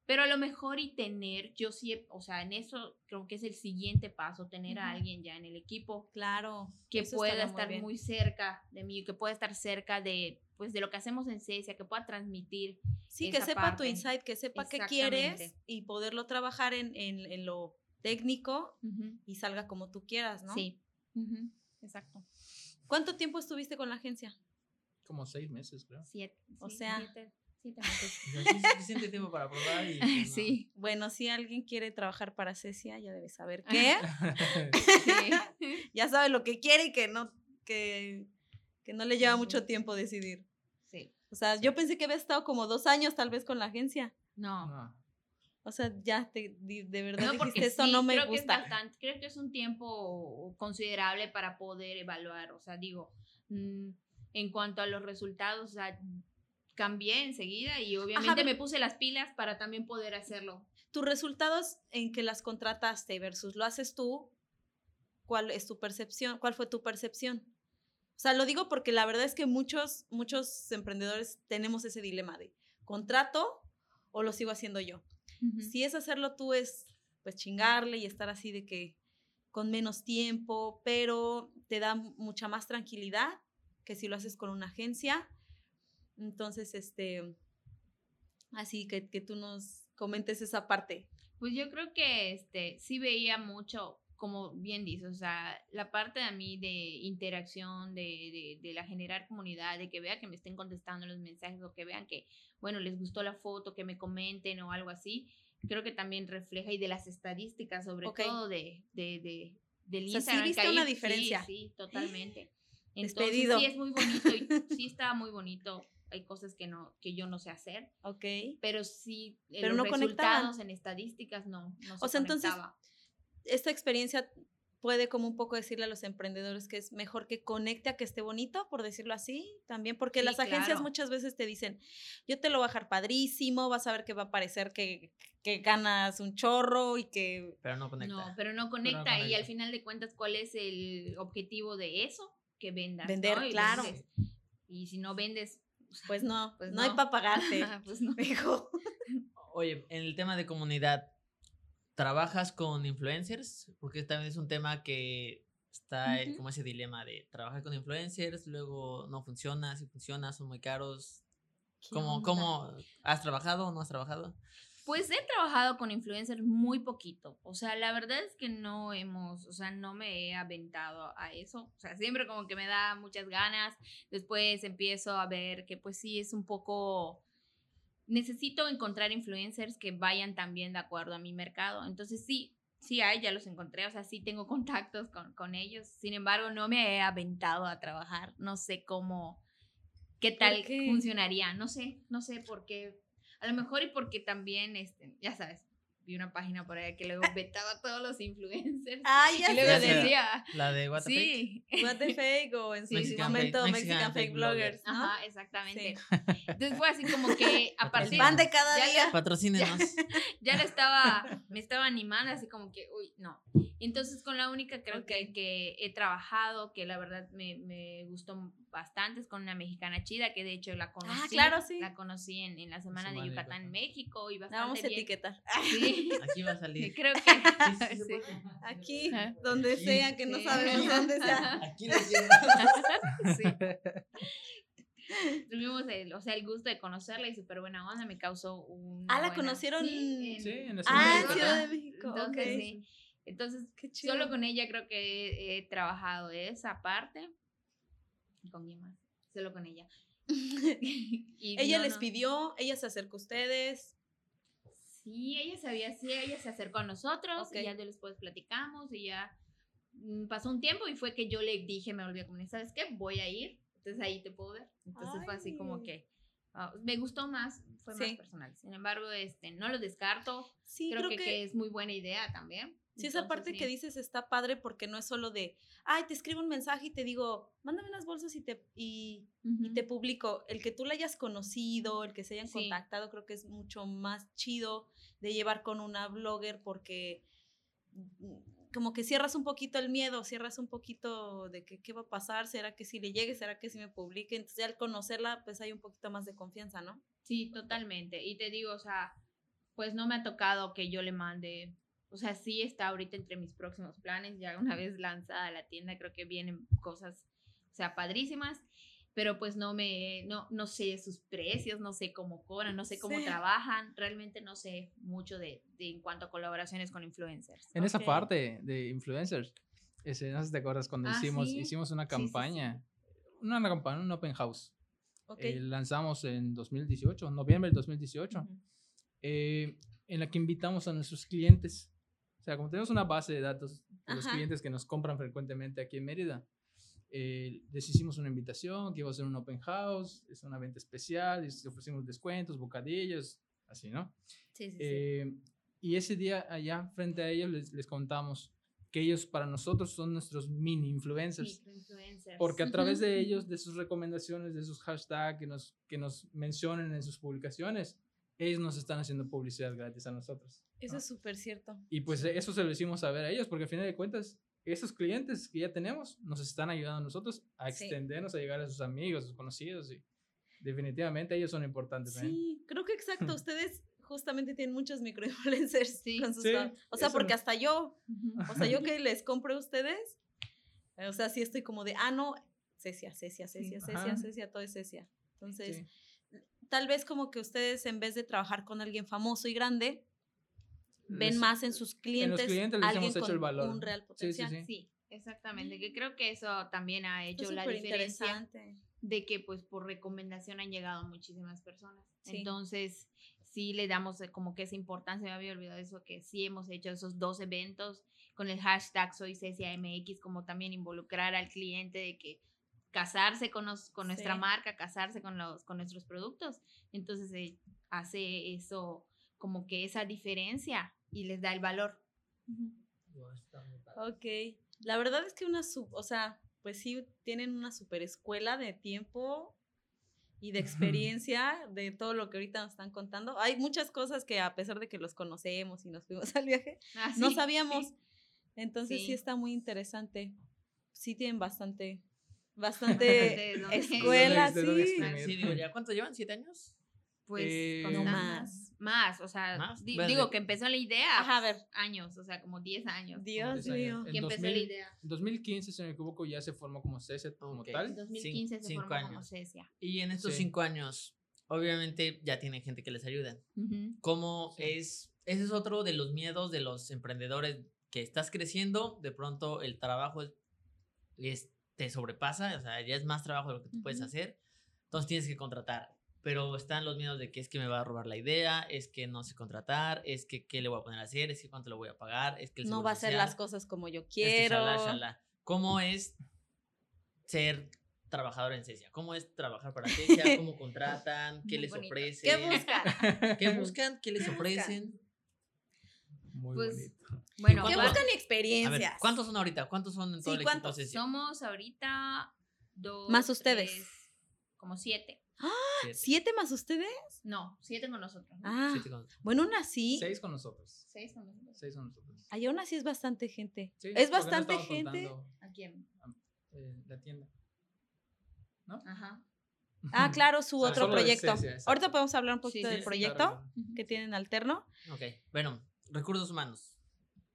Pero a lo mejor y tener, yo sí, he- o sea, en eso creo que es el siguiente paso, tener a alguien ya en el equipo Claro. que pueda muy estar muy, cerca de mí, que pueda estar cerca de, pues, de lo que hacemos en Cecia, que pueda transmitir. Sí, que sepa tu insight, que sepa qué quieres y poderlo trabajar en, en, en lo técnico y salga como tú quieras, ¿no? Sí. Exacto. ¿Cuánto tiempo estuviste con la agencia? Como seis meses, creo. Siete. O sí, sea- siete, siete meses. Es suficiente tiempo para probar y... pues, (laughs) no. sí. Bueno, si alguien quiere trabajar para Cecia, ya debe saber qué. sí. (laughs) (laughs) ya sabe lo que quiere y que no, que, que no le lleva mucho tiempo decidir. Sí. O sea, yo pensé que había estado como dos años tal vez con la agencia. No. No. O sea, ya te, de verdad No, dijiste, sí, no me creo Que es gusta. bastante, creo que es un tiempo considerable para poder evaluar. O sea, digo, mm, en cuanto a los resultados, o sea, cambié enseguida y obviamente me puse las pilas para también poder hacerlo. Tus resultados en que las contrataste versus lo haces tú, cuál es tu percepción, cuál fue tu percepción. O sea, lo digo porque la verdad es que muchos, muchos emprendedores tenemos ese dilema de contrato o lo sigo haciendo yo. Si es hacerlo tú es pues chingarle y estar así de que con menos tiempo, pero te da mucha más tranquilidad que si lo haces con una agencia. Entonces, este, así que, que tú nos comentes esa parte. Pues yo creo que este, sí veía mucho, como bien dices, o sea, la parte de mí de interacción, de, de, de, la generar comunidad, de que vea que me estén contestando los mensajes o que vean que, bueno, les gustó la foto, que me comenten o algo así, creo que también refleja y de las estadísticas, sobre todo de, de, de, del Instagram. sí viste una diferencia. Sí, totalmente. (laughs) Entonces, sí es muy bonito y sí estaba muy bonito hay cosas que no que yo no sé hacer. Ok. Pero sí, pero los no resultados en estadísticas no, no se O sea, entonces, esta experiencia puede como un poco decirle a los emprendedores que es mejor que conecte a que esté bonito, por decirlo así, también, porque las agencias muchas veces te dicen, yo te lo voy a bajar padrísimo, vas a ver que va a parecer que, que ganas un chorro y que... Pero no conecta. No, pero no conecta, y al final de cuentas, ¿cuál es el objetivo de eso? Que vendas. Vender, claro. y si no vendes, pues no, pues no, hay para pagarte. pues no. (laughs) Oye, en el tema de comunidad, ¿trabajas con influencers? Porque también es un tema que está como ese dilema de trabajar con influencers, luego no funciona, si funciona, son muy caros. ¿Cómo, ¿Cómo has trabajado o no has trabajado? Pues he trabajado con influencers muy poquito. O sea, la verdad es que no hemos, o sea, no me he aventado a eso. O sea, siempre como que me da muchas ganas. Después empiezo a ver que pues sí es un poco... Necesito encontrar influencers que vayan también de acuerdo a mi mercado. Entonces sí, sí hay, ya los encontré. O sea, sí tengo contactos con, con ellos. Sin embargo, no me he aventado a trabajar. No sé cómo, qué tal funcionaría. No sé, no sé por qué a lo mejor y porque también, este, ya sabes, vi una página por ahí que luego (laughs) vetaba a todos los influencers. Ah, ya y luego decía. La de What the sí. Fake. What the Fake o en su momento Mexican, Fake, Bloggers. Ajá, exactamente. Entonces fue así como que (laughs) a partir. Van de cada día. Patrocínenos. Ya, (laughs) ya le estaba, me estaba animando así como que, uy, no. Entonces con la única creo que, que he trabajado, que la verdad me, me gustó bastantes con una mexicana chida que de hecho la ah, conocí. Ah, claro, sí. La conocí en, en la semana de Yucatán, en México y bastante la vamos a etiquetar. Sí. (laughs) Aquí va a salir. (laughs) Creo que sí, aquí, donde sea, que no sabemos dónde está. Aquí lo (laughs) sí. Tuvimos el, o sea, el gusto de conocerla y súper buena onda, me causó un. Ah, la conocieron. Sí, en, Ah, en Ciudad de México. Entonces, sí. Entonces, solo con ella creo que he, he trabajado esa parte con quién más, solo con ella. (laughs) ella les pidió, ella se acercó a ustedes. Sí, ella sabía, sí, ella se acercó a nosotros y ya después platicamos y ya mm, pasó un tiempo y fue que yo le dije, me volví a comunicar, ¿sabes qué? Voy a ir, entonces ahí te puedo ver. Entonces fue así como que ah, me gustó más, fue más personal. Sin embargo, este, no lo descarto. Sí, creo, que, que, es muy buena idea también. Sí, esa parte que dices está padre porque no es solo de, ay, te escribo un mensaje y te digo, mándame unas bolsas y te, y, te publico. El que tú la hayas conocido, el que se hayan contactado, creo que es mucho más chido de llevar con una blogger porque mm, como que cierras un poquito el miedo, cierras un poquito de que qué va a pasar, será que si le llegue, será que si me publique. Entonces al conocerla, pues hay un poquito más de confianza, ¿no? Sí, totalmente. Y te digo, o sea, pues no me ha tocado que yo le mande o sea, sí está ahorita entre mis próximos planes. Ya una vez lanzada la tienda, creo que vienen cosas, o sea, padrísimas. Pero pues no me, no, no sé sus precios, no sé cómo cobran, no sé cómo trabajan. Realmente no sé mucho de, de, en cuanto a colaboraciones con influencers. En esa parte de influencers, ese, no sé si te acuerdas cuando ah, hicimos, hicimos una campaña, una, campaña, un open house. Eh, lanzamos en 2018, noviembre del 2018, eh, en la que invitamos a nuestros clientes sea, como tenemos una base de datos de los clientes que nos compran frecuentemente aquí en Mérida, eh, les hicimos una invitación que iba a ser un open house, es una venta especial, les ofrecimos descuentos, bocadillos, así, ¿no? Sí, sí, eh, Y ese día allá frente a ellos les, les contamos que ellos para nosotros son nuestros mini influencers. Porque a través de (laughs) ellos, de sus recomendaciones, de sus hashtags que nos, que nos mencionen en sus publicaciones, ellos nos están haciendo publicidad gratis a nosotros. Eso es súper cierto. Y pues eso se lo hicimos saber a ellos, porque al final de cuentas, esos clientes que ya tenemos nos están ayudando a nosotros a Sí. extendernos, a llegar a sus amigos, a sus conocidos y definitivamente ellos son importantes. ¿eh? Sí, creo que exacto. (laughs) Ustedes justamente tienen muchos microinfluencers Sí. con sus Sí, O sea, porque no- hasta yo, o sea, yo (laughs) que les compro a ustedes, o sea, sí estoy como de, ah, no, Cecia, Cecia, Cecia, Cecia. Cecia, todo es Cecia. Entonces, Sí. Tal vez como que ustedes en vez de trabajar con alguien famoso y grande, ven Les- más en sus clientes, clientes les alguien hemos hecho con el valor. un real Sí, sí, potencial. sí. Sí, exactamente. Que creo que eso también ha hecho la diferencia de que pues por recomendación han llegado muchísimas personas. Sí. Entonces, sí le damos eh, como que esa importancia, me había olvidado eso, que sí hemos hecho esos dos eventos con el hashtag Soy Cecia MX, como también involucrar al cliente de que casarse con, nos- con nuestra Sí. marca, casarse con, los, con nuestros productos. Entonces, eh, hace eso como que esa diferencia y les da el valor. Ok. La verdad es que una sub, o sea, pues sí tienen una super escuela de tiempo y de experiencia de todo lo que ahorita nos están contando. Hay muchas cosas que a pesar de que los conocemos y nos fuimos (laughs) al viaje, Ah, no sabíamos. sí. Entonces sí. Sí. está muy interesante. Sí tienen bastante, bastante escuela, ¿De dónde sí. Sí, digo, ¿ya cuánto llevan? ¿Siete años? Pues Eh, No más. Más, o sea, ¿Más? di- Verde. digo que empezó la idea. Ajá, a ver. Años, o sea, como 10 años. Dios diez años. mío. En Que empezó la 2000, idea. En 2015, si no me equivoco, ya se formó como CESET como Ok. En tal. 2015 se cinco formó como años. Cecia. Y en estos Sí. cinco años, obviamente ya tienen gente que les ayuda. Ujú. ¿Cómo Sí. es? Ese es otro de los miedos de los emprendedores que estás creciendo, de pronto el trabajo es- es- te sobrepasa, o sea, ya es más trabajo de lo que tú puedes Ujú. hacer, entonces tienes que contratar. Pero están los miedos de que es que me va a robar la idea, es que no sé contratar, es que qué le voy a poner a hacer, es que cuánto le voy a pagar, es que el No va a hacer las cosas como yo es que quiero. shalá, shalá. ¿Cómo es ser trabajador en Cecia? ¿Cómo es trabajar para (laughs) Cecia? ¿Cómo contratan? ¿Qué Muy les bonito. ofrecen? ¿Qué buscan? (laughs) ¿Qué buscan? ¿Qué les buscan? ofrecen? Muy Pues, bonito. Bueno, ¿Qué ¿Cuánto? actual- buscan A ver, experiencias? ¿cuántos son ahorita? ¿Cuántos son en todo Sí, el equipo somos ahorita dos. Más ustedes. tres, como siete. Siete. ¿Siete más ustedes? No, siete con nosotros. ¿no? Ah, Siete con- bueno, aún así, Seis con nosotros. Seis con nosotros. Seis con nosotros. ahí aún así es bastante gente. Sí, es no bastante gente. ¿A quién? eh, la tienda. Ajá. Ah, claro, su sea, (laughs) otro proyecto. Ahorita podemos hablar un poquito Sí, del sí, proyecto Claro, que tienen alterno. Ok, bueno, recursos humanos.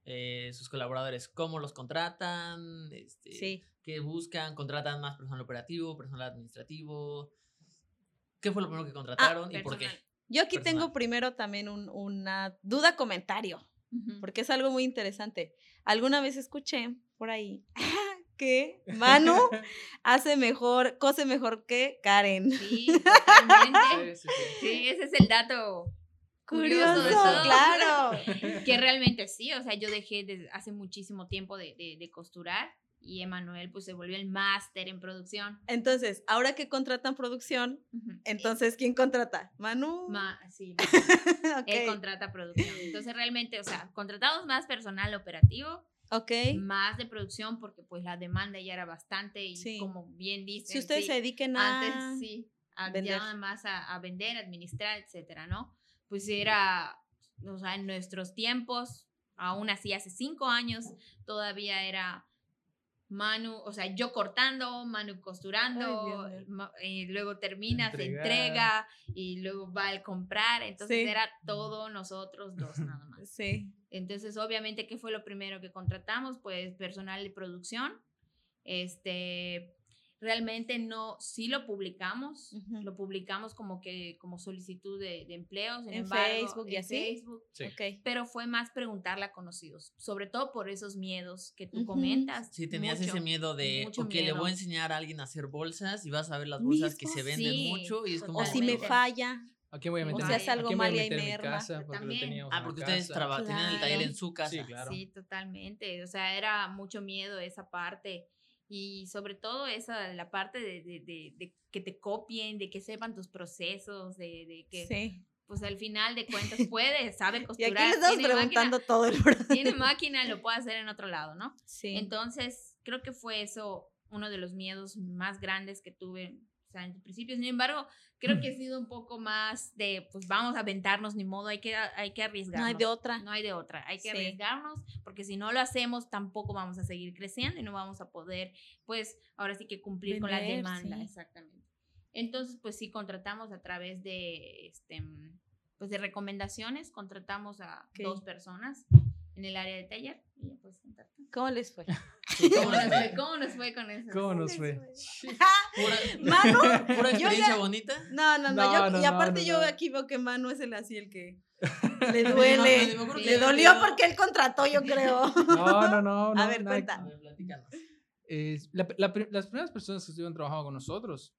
Eh, sus colaboradores, ¿cómo los contratan? Este, Sí. ¿Qué buscan? ¿Contratan más personal operativo, personal administrativo? ¿Qué fue lo primero que contrataron y por qué? Yo aquí Personal. tengo primero también un- una duda comentario, porque es algo muy interesante. Alguna vez escuché por ahí (laughs) que Manu (laughs) hace mejor, cose mejor que Karen. Sí, totalmente. Sí, sí, sí. Sí, ese es el dato curioso claro. (laughs) Que realmente sí, o sea, yo dejé desde hace muchísimo tiempo de, de- de costurar y Emanuel pues se volvió el máster en producción. Entonces, ahora que contratan producción, entonces, ¿quién contrata? Manu. Ma- sí, (laughs) él contrata producción. Entonces realmente, o sea, contratamos más personal operativo, ok. más de producción porque pues la demanda ya era bastante y Sí. como bien dicen, Si ustedes sí, se dediquen a... antes sí, a, vender. ya nada más a, a vender, administrar, etcétera, ¿no? Pues era, o sea, en nuestros tiempos, aún así hace cinco años, todavía era Manu, o sea, yo cortando, Manu costurando, Ay, y luego termina, se entrega y luego va al comprar, entonces Sí. era todo nosotros dos nada (laughs) más. Sí. Entonces, obviamente, ¿qué fue lo primero que contratamos? Pues personal de producción. Este, realmente no, sí lo publicamos, lo publicamos como que, como solicitud de, de empleo, sin En embargo, Facebook y en así. Facebook, Sí. Ok. pero fue más preguntarle a conocidos, sobre todo por esos miedos que tú Ujú. comentas. Si tenías mucho, ese miedo de, ok, le voy a enseñar a alguien a hacer bolsas y vas a ver las bolsas que se venden sí, mucho y es como... O si me falla. ¿A quién voy a O meter? si mi- hace a algo mal y ahí me casa? Porque También. Ah, porque ustedes traba- tenían el taller Claro. en su casa. Sí, claro. Sí, totalmente. O sea, era mucho miedo esa parte. Y sobre todo esa, la parte de, de- de- de que te copien, de que sepan tus procesos, de, de que, Sí. pues al final de cuentas puede, sabe (laughs) Y costurar. aquí le estamos tiene preguntando máquina, todo el proceso. tiene (laughs) máquina, lo puede hacer en otro lado, ¿no? Sí. Entonces, creo que fue eso uno de los miedos más grandes que tuve O sea, en principio, sin embargo, creo que ha sido un poco más de, pues vamos a aventarnos, ni modo, hay que, hay que arriesgarnos. No hay de otra. No hay de otra, hay que Sí. arriesgarnos, porque si no lo hacemos, tampoco vamos a seguir creciendo y no vamos a poder, pues, ahora sí que cumplir con la Vender, demanda, sí. exactamente. Entonces, pues sí, contratamos a través de, este, pues de recomendaciones, contratamos a Ok. dos personas en el área de taller. Y ya puedes contarte. ¿Cómo les fue? (laughs) ¿Cómo nos fue, cómo nos fue con eso? ¿Cómo nos fue? (laughs) Pura, Manu, (laughs) pura experiencia ya- bonita. No, no, no. No, yo- no, y aparte no, yo aquí veo que Manu es el así el que le duele. le dolió porque él contrató, yo creo. No, no, no. no, A ver, cuenta. A ver, platícanos. Eh, la- la pri- las primeras personas que estuvieron trabajando con nosotros,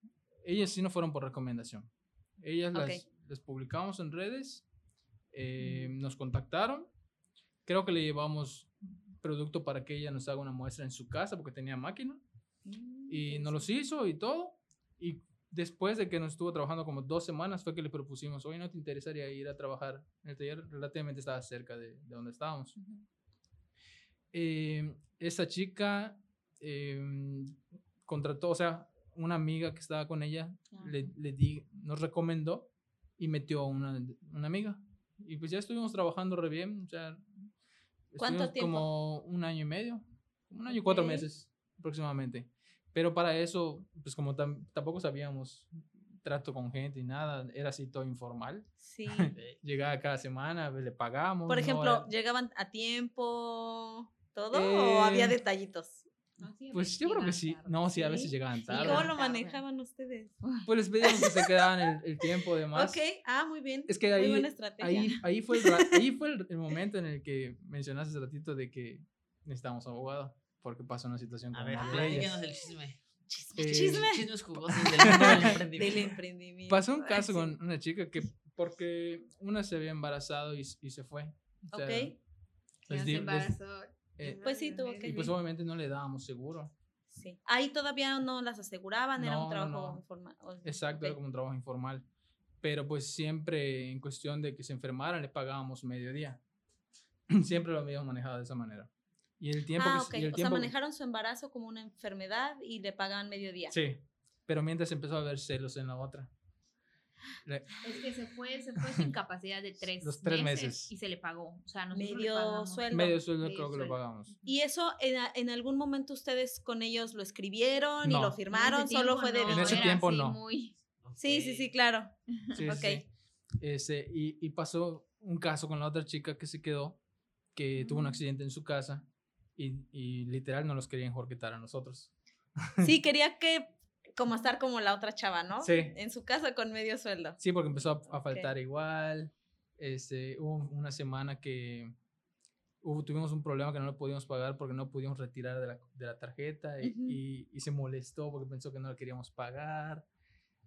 ellas sí no fueron por recomendación. Ellas las, las publicamos en redes, eh, nos contactaron. Creo que le llevamos producto para que ella nos haga una muestra en su casa porque tenía máquina y nos los hizo y todo. Y después de que nos estuvo trabajando como dos semanas fue que le propusimos, oye, ¿no te interesaría ir a trabajar en el taller? Relativamente estaba cerca de, de donde estábamos. Eh, esa chica eh, contrató, o sea, una amiga que estaba con ella le, le di, nos recomendó y metió a una, una amiga. Y pues ya estuvimos trabajando re bien, o sea, ¿Cuánto estuvimos tiempo? como un año y medio, un año y cuatro meses aproximadamente. Pero para eso, pues como tam- tampoco sabíamos trato con gente y nada, era así todo informal. Sí. (laughs) Llegaba cada semana, le pagamos. Por no ejemplo, era- ¿llegaban a tiempo todo o había Eh, detallitos? No, sí, a pues yo creo que sí. tarde. No, sí, a veces llegaban ¿Y tarde. cómo lo manejaban ustedes? (laughs) Pues les pedíamos que se quedaban el, el tiempo de más. Ok, ah, muy bien. Es que Muy ahí, buena estrategia. ahí, (laughs) ahí fue, el, ahí fue el, el momento en el que mencionaste hace ratito de que necesitamos abogado, porque pasó una situación A como ver, platícanos ellas. el chisme. Chisme, Eh, chisme. Chismes jugosos (laughs) del mundo del emprendimiento. emprendimiento. Pasó un Ay, caso sí. con una chica que, porque una se había embarazado y, y se fue. O sea, Ok. Ya les se di- les- embarazó. Eh, Pues sí, tuvo que y pues obviamente no le dábamos seguro. Sí. Ahí todavía no las aseguraban, era No, un no, trabajo no. informal. Exacto, era ok. como un trabajo informal. Pero pues siempre en cuestión de que se enfermaran le pagábamos mediodía. (clears throat) siempre lo habíamos manejado de esa manera. Y el tiempo Ah, que, ok. y el O sea, tiempo, manejaron su embarazo como una enfermedad y le pagaban mediodía. Sí, pero mientras empezó a haber celos en la otra. Le- Es que se fue, se fue sin capacidad de (laughs) tres, Los tres meses. y se le pagó. O sea, nosotros le Medio pagamos. sueldo. medio sueldo Medio creo que lo sueldo. pagamos. ¿Y eso en, a- en algún momento ustedes con ellos lo escribieron y No. lo En ese firmaron? ¿Solo tiempo fue de no, En ese tiempo así no. muy- Sí, sí, sí, claro. Sí, Ok. sí. Ese, y, y pasó un caso con la otra chica que se quedó, que tuvo un Mm. accidente en su casa y, y literal no los querían jorquetar a nosotros. Sí, quería que como estar como la otra chava, ¿no? Sí. En su casa con medio sueldo. Sí, porque empezó a, a faltar igual. Este, hubo una semana que hubo, tuvimos un problema que no lo podíamos pagar porque no pudimos retirar de la, de la tarjeta y, Ujú. y- y se molestó porque pensó que no la queríamos pagar.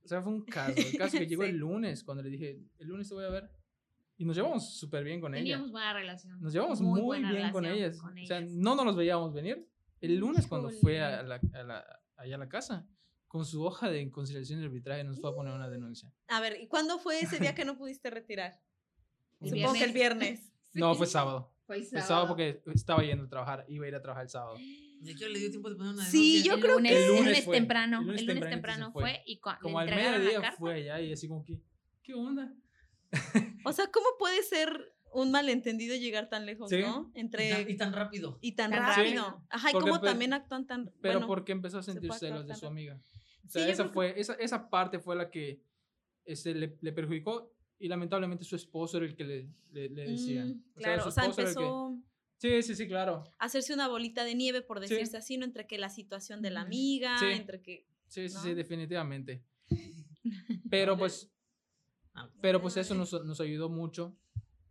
O sea, fue un caso. El caso que (laughs) llegó Sí. el lunes, cuando le dije, el lunes te voy a ver. Y nos llevamos súper bien con ella. Teníamos buena relación. Nos llevamos muy, buena bien con ellas. con O sea, ellas. no nos los veíamos venir. El lunes cuando fue a Híjole. la, a la- allá a la casa, con su hoja de conciliación y arbitraje nos fue a poner una denuncia. A ver, ¿y cuándo fue ese día que no pudiste retirar? (laughs) El Supongo que el viernes. (laughs) No, fue sábado. (laughs) Fue Fue sábado porque estaba yendo a trabajar, iba a ir a trabajar el sábado. ¿Y a qué le dio tiempo de poner una Sí, denuncia? yo el creo lunes, que- el El lunes lunes fue, temprano, el el lunes lunes, tempranito se temprano fue. fue y cua- Como al mediodía fue allá y así como que, ¿qué onda? O sea, ¿cómo puede ser un malentendido llegar tan lejos, Sí. no? Y Entre tan, y tan rápido. y tan Tan rápido. rápido. Ajá, y cómo también actúan tan Pero bueno, porque empezó a se sentir celos de su rápido. amiga. O Sí, sea, yo esa, creo que- fue, esa, esa parte fue la que este, le, le perjudicó y lamentablemente su esposo era el que le, le, le decía. Mm, O sea, claro, su o sea, el que- empezó Sí, sí, sí, claro. hacerse una bolita de nieve, por Sí. decirse así, ¿no? Entre que la situación de la amiga, Sí. entre que... Sí, sí, ¿No? sí, definitivamente. (laughs) Pero pues, pero pues eso nos, nos ayudó mucho.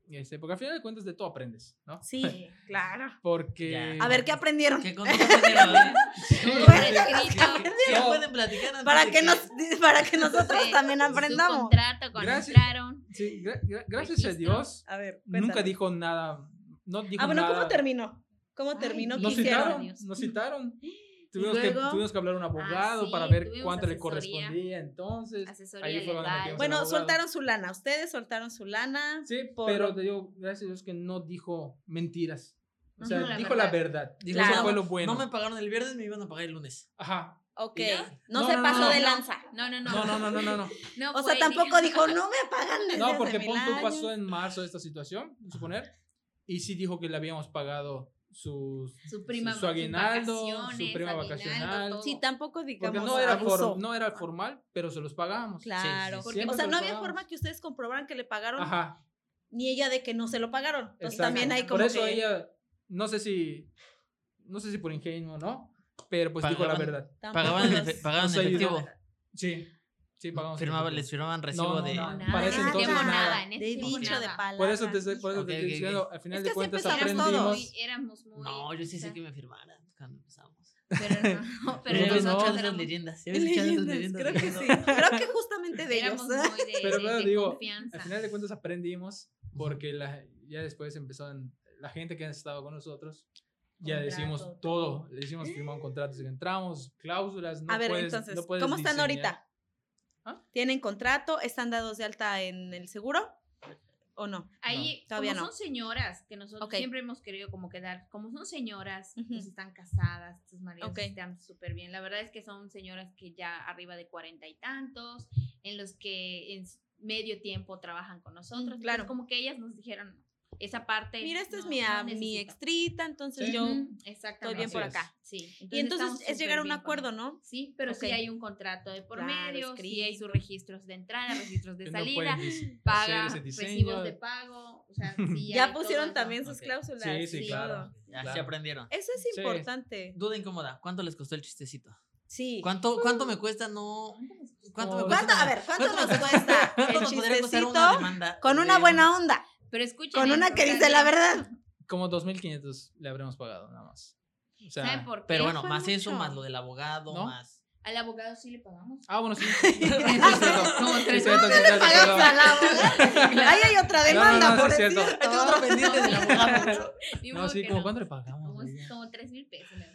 Este, porque al final de cuentas de todo aprendes, ¿no? Sí, (laughs) claro. Porque... Ya. A ver, ¿qué aprendieron? ¿Qué (laughs) aprendieron, (laughs) Para que, nos, para que nosotros Sí, también Su aprendamos. contrato cuando Gracias. entraron. Sí, gra- gra- gracias a. Dios, A ver, nunca dijo nada. No dijo Ah, bueno, nada. ¿cómo terminó? ¿Cómo Ay, terminó? Dios. nos citaron. Tuvimos que, luego? tuvimos que hablar a un abogado sí, para ver cuánto le asesoría. correspondía. Entonces, Asesoría ahí fue Bueno, soltaron su lana. Ustedes soltaron su lana. Sí, por- pero te digo, gracias a Dios que no dijo mentiras. O sea, la dijo la verdad. verdad. Dijo, Claro. Eso fue no, lo bueno. No me pagaron el viernes, me iban a pagar el lunes. Ajá. Ok. No, No, se no, pasó no, de no. lanza. No, no, no. No, no, no, no, no. O sea, tampoco dijo, no me pagan desde No, porque mil pon tú años". pasó en marzo esta situación, suponer, y sí dijo que le habíamos pagado sus, su prima, su aguinaldo, su prima vacacional. todo. Sí, tampoco digamos porque no era, abusó. for- no era formal, pero se los pagábamos. Claro. Sí, sí, sí. o sea, no había forma que ustedes comprobaran que le pagaron, Ajá. ni ella de que no se lo pagaron. Entonces exacto. también hay como Por eso que ella, no sé si, no sé si por ingenio o no, pero pues dijo la Pagaban- verdad. Pagaban en, pagaban en efectivo. Sí, sí, pagamos. Firmaba, les firmaban No, recibo no, de. no, Nada, para ese en ese entonces nada. nada, en ese de dicho, de palabra. Por eso te, estoy- por eso Ok, te estoy ok, ok. diciendo, al final Es de que así cuentas aprendimos. todos. Éramos muy. No, yo sí sé que me firmaran cuando empezamos. Pero no, (laughs) pero Nosotros Nosotros no. no, éramos, leyendas. ¿ya habías escuchado esas Leyendas, leyendas? creo que sí. Creo que justamente de ellos. de, Pero de- claro, de digo, confianza. Al final de cuentas aprendimos porque la, ya después empezaron, la gente que ha estado con nosotros, ya decimos todo. todo, le hicimos firmar un contrato entramos, cláusulas, no A ver, puedes, entonces, no puedes ¿cómo están diseñar. ahorita? ¿Ah? ¿Tienen contrato? ¿Están dados de alta en el seguro? ¿O no? Ahí, todavía como no. son señoras, que nosotros siempre hemos querido como quedar, como son señoras, pues están casadas, sus maridos Ok. están súper bien. La verdad es que son señoras que ya arriba de cuarenta y tantos, en los que en medio tiempo trabajan con nosotros. Mm, claro. Entonces, como que ellas nos dijeron, esa parte. Mira, esta es mi, no mi necesito". extrita, entonces Sí. yo... Exactamente. bien por es. acá. Sí. Y entonces es llegar a un acuerdo. ¿no? Sí, pero sí Ok. hay un contrato de por Claro, medio, sí hay sus registros de entrada, (laughs) registros de salida, paga, recibos de pago, o sea, (laughs) sí Ya pusieron también sus cláusulas. Sí, sí, claro. Ya, Claro. sí aprendieron. Eso es Sí. importante. Duda incómoda. ¿Cuánto les costó el chistecito? Sí. ¿Cuánto, cuánto me cuesta no. ¿Cuánto me cuesta? ¿Cuánto? A ver, ¿cuánto me nos cuesta- (laughs) ¿Cuánto el nos podría costar una chistecito demanda? con una de buena onda? Pero escuchen. Con una que dice la no- verdad. Como 2.500 le habremos pagado, nada más. O sea, ¿Saben por qué? Pero bueno, fue más eso, mucho. más lo del abogado, ¿No? más. Al abogado sí le pagamos. Ah, bueno, sí. Como tres sí, mil. cierto, Pagamos perdón. a la abogada. Ahí hay otra No, no, demanda, no, sí por es cierto. decir. Hay otro pendiente del abogado. No, sí, como no. cuánto le pagamos. Como, como tres mil pesos le.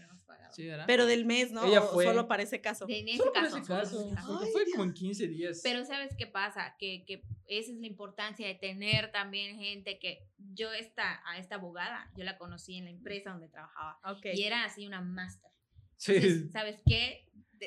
Sí, ¿verdad? Pero del mes, ¿no? Ella O fue- Solo para ese caso. De- en ese Solo caso. ese caso, ese caso. Ay, fue Dios. como en 15 días. Pero ¿sabes qué pasa? Que, que esa es la importancia de tener también gente que yo esta, a esta abogada, yo la conocí en la empresa donde trabajaba Ok. y era así una máster. sí. Entonces, ¿sabes qué?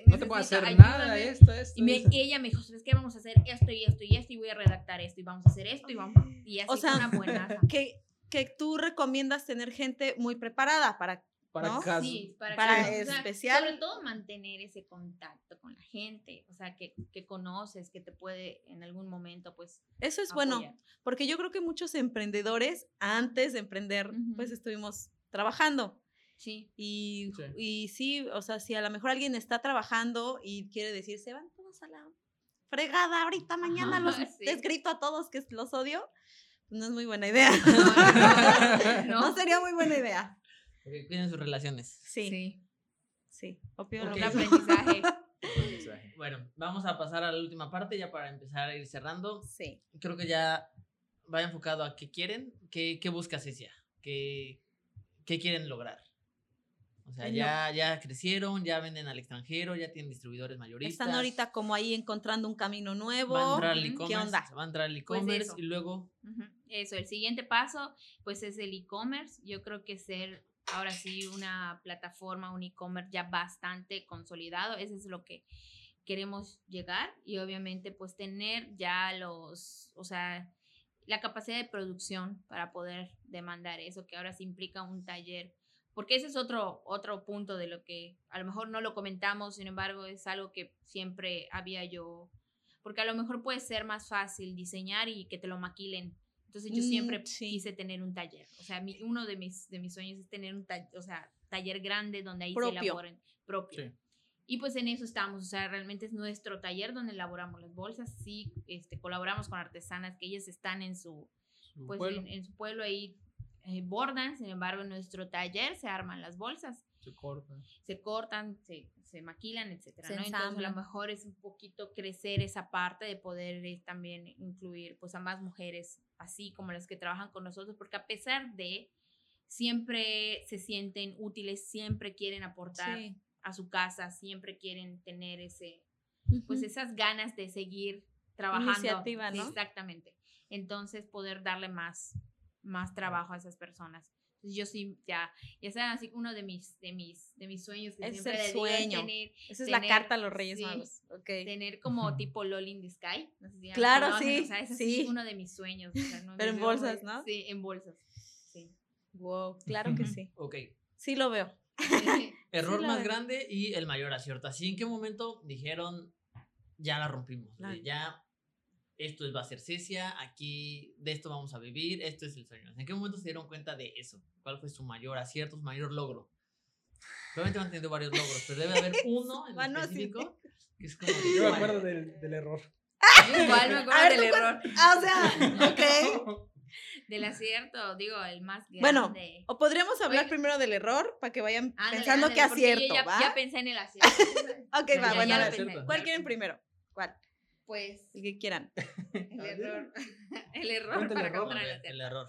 No te puedo hacer nada, ayúdame. esto, esto. Y, me- esto. y ella me dijo, ¿sabes qué? Vamos a hacer esto y esto y esto y voy a redactar esto y vamos a hacer esto y vamos a... (gasps) Y así O sea, una buena... Que, que tú recomiendas tener gente muy preparada para... Para ¿no? caso. Sí, para, Para que- o sea, especial. sobre todo mantener ese contacto con la gente, o sea, que, que conoces, que te puede en algún momento, pues, Eso es bueno, apoyar. porque yo creo que muchos emprendedores antes de emprender, Ujú. pues estuvimos trabajando. Sí. Y Sí. y sí, o sea, si a lo mejor alguien está trabajando y quiere decir, se van todos a la fregada ahorita, mañana los (laughs) Sí. les grito a todos que los odio, no es muy buena (laughs) idea. No, No sería muy buena idea. Porque cuiden sus relaciones. Sí, sí, sí. opino Ok. lo Un mismo. (laughs) aprendizaje. Bueno, vamos a pasar a la última parte ya para empezar a ir cerrando. Sí. Creo que ya va enfocado a qué quieren, qué, qué busca Cecia, qué, qué quieren lograr. O sea, no. ya, ya crecieron, ya venden al extranjero, ya tienen distribuidores mayoristas. Están ahorita como ahí encontrando un camino nuevo. Va a entrar al Ujú. ¿Qué e-commerce. onda? Va a entrar al Pues e-commerce y luego. Eso, el siguiente paso, pues es el e-commerce. Yo creo que ser ahora sí una plataforma, un e-commerce ya bastante consolidado, eso es lo que queremos llegar y obviamente pues tener ya los, o sea, la capacidad de producción para poder demandar eso, que ahora sí implica un taller. Porque ese es otro, otro punto de lo que a lo mejor no lo comentamos, sin embargo, es algo que siempre había yo porque a lo mejor puede ser más fácil diseñar y que te lo maquilen. Entonces yo Mm, siempre sí. quise tener un taller. O sea, mi- uno de mis, de mis sueños es tener un taller, o sea, taller grande donde ahí Propio. se elaboren propio. Sí. Y pues en eso estamos, o sea, realmente es nuestro taller donde elaboramos las bolsas. Sí, este, colaboramos con artesanas que ellas están en su, Su pues pueblo en, en su pueblo ahí eh, bordan, sin embargo en nuestro taller se arman las bolsas se corta. se cortan, se, se maquilan, etcétera, Se ¿no? Entonces a lo mejor es un poquito crecer esa parte de poder eh, también incluir pues a más mujeres así como las que trabajan con nosotros, porque a pesar de siempre se sienten útiles, siempre quieren aportar Sí. a su casa, siempre quieren tener ese pues esas ganas de seguir trabajando. Iniciativa, ¿no? Exactamente. Entonces poder darle más, más trabajo a esas personas. Entonces yo sí, ya, ya saben, así uno de mis, de mis, de mis sueños que es siempre el sueño. tener, Esa es la carta a los Reyes sí. Magos. Tener como tipo Loli in the Sky. No sé si Claro, conocen, sí, O sea, ese sí. es uno de mis sueños. o sea, no (laughs) Pero en bolsas, ¿no? Sí, en bolsas. Sí. Wow, claro que sí. Ok. Sí lo veo. (laughs) (laughs) Error Sí, más grande y el mayor acierto. Así, ¿en qué momento dijeron, ya la rompimos? Ya, esto es- va a ser Cecia, aquí de esto vamos a vivir, esto es el sueño. ¿En qué momento se dieron cuenta de eso? ¿Cuál fue su mayor acierto, su mayor logro? Obviamente van teniendo varios logros, pero debe haber (laughs) uno en Mano, sí. específico que es como... (laughs) Yo me acuerdo del, del error. Yo igual me acuerdo ver, del error. Ah, o sea, (laughs) ok. Del acierto, digo, el más grande. Bueno, O podríamos hablar Oiga. primero del error para que vayan Ándale, pensando ándale, que porque yo acierto, ya, ¿va? Ya pensé en el acierto. ok, Ya, va, ya, bueno, ya a ver. ¿Cuál quieren primero? ¿Cuál? Pues El que quieran. (laughs) (laughs) el error. El error Cuenta el para error. contar A el el error.